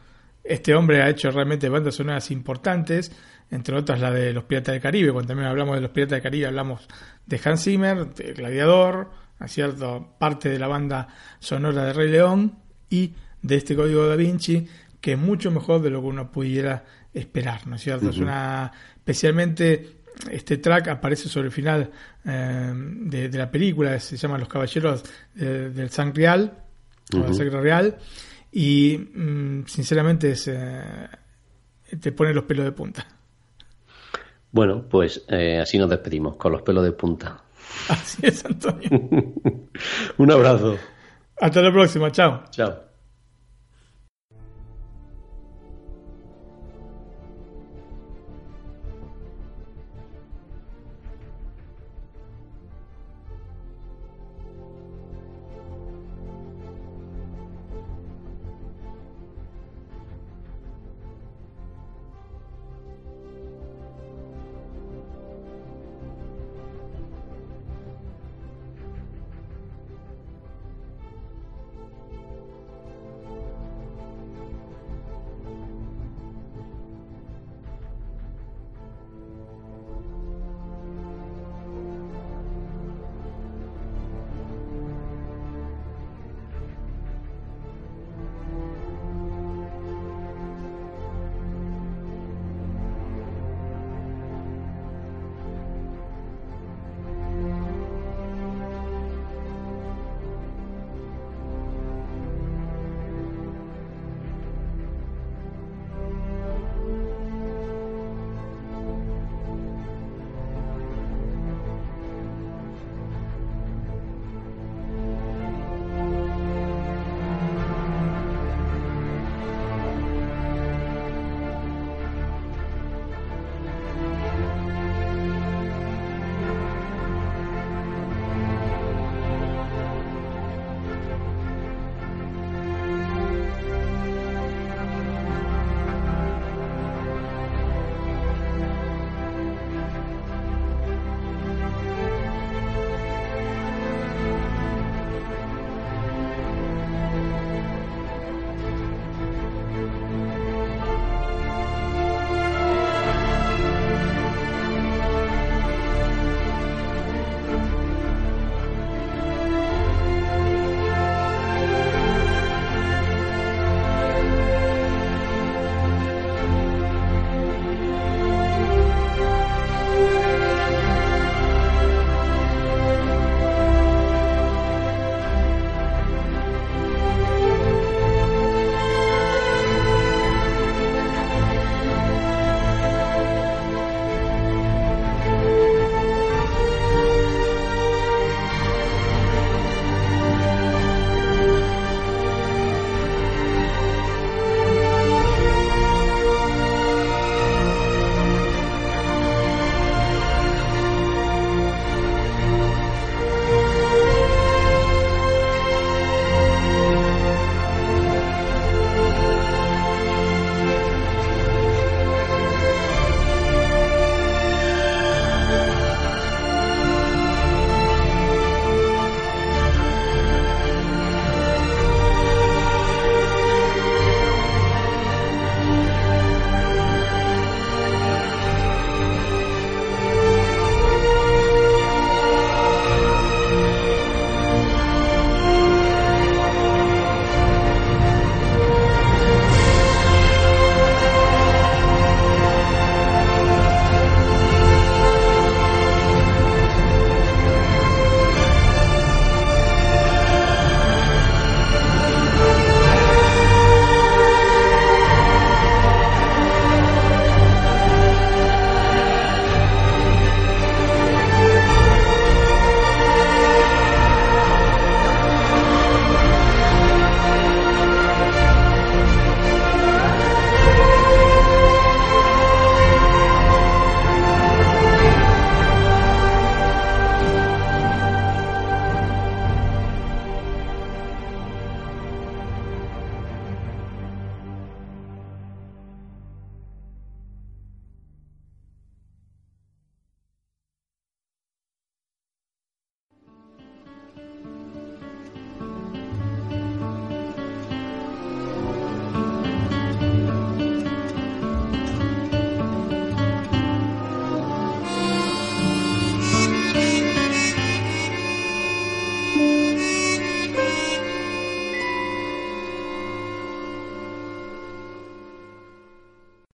este hombre ha hecho realmente bandas sonoras importantes, entre otras la de Los Piratas del Caribe. Cuando también hablamos de Los Piratas del Caribe, hablamos de Hans Zimmer, de Gladiador, ¿no es cierto? Parte de la banda sonora de Rey León y de este Código da Vinci, que es mucho mejor de lo que uno pudiera esperar, ¿no es cierto? Es una, especialmente este track aparece sobre el final eh, de, de la película, se llama Los Caballeros del San Real, o la. Sangre Real, y mm, sinceramente es, eh, te pone los pelos de punta. Bueno, pues eh, así nos despedimos, con los pelos de punta. Así es, Antonio. Un abrazo. Hasta la próxima, chao. Chao.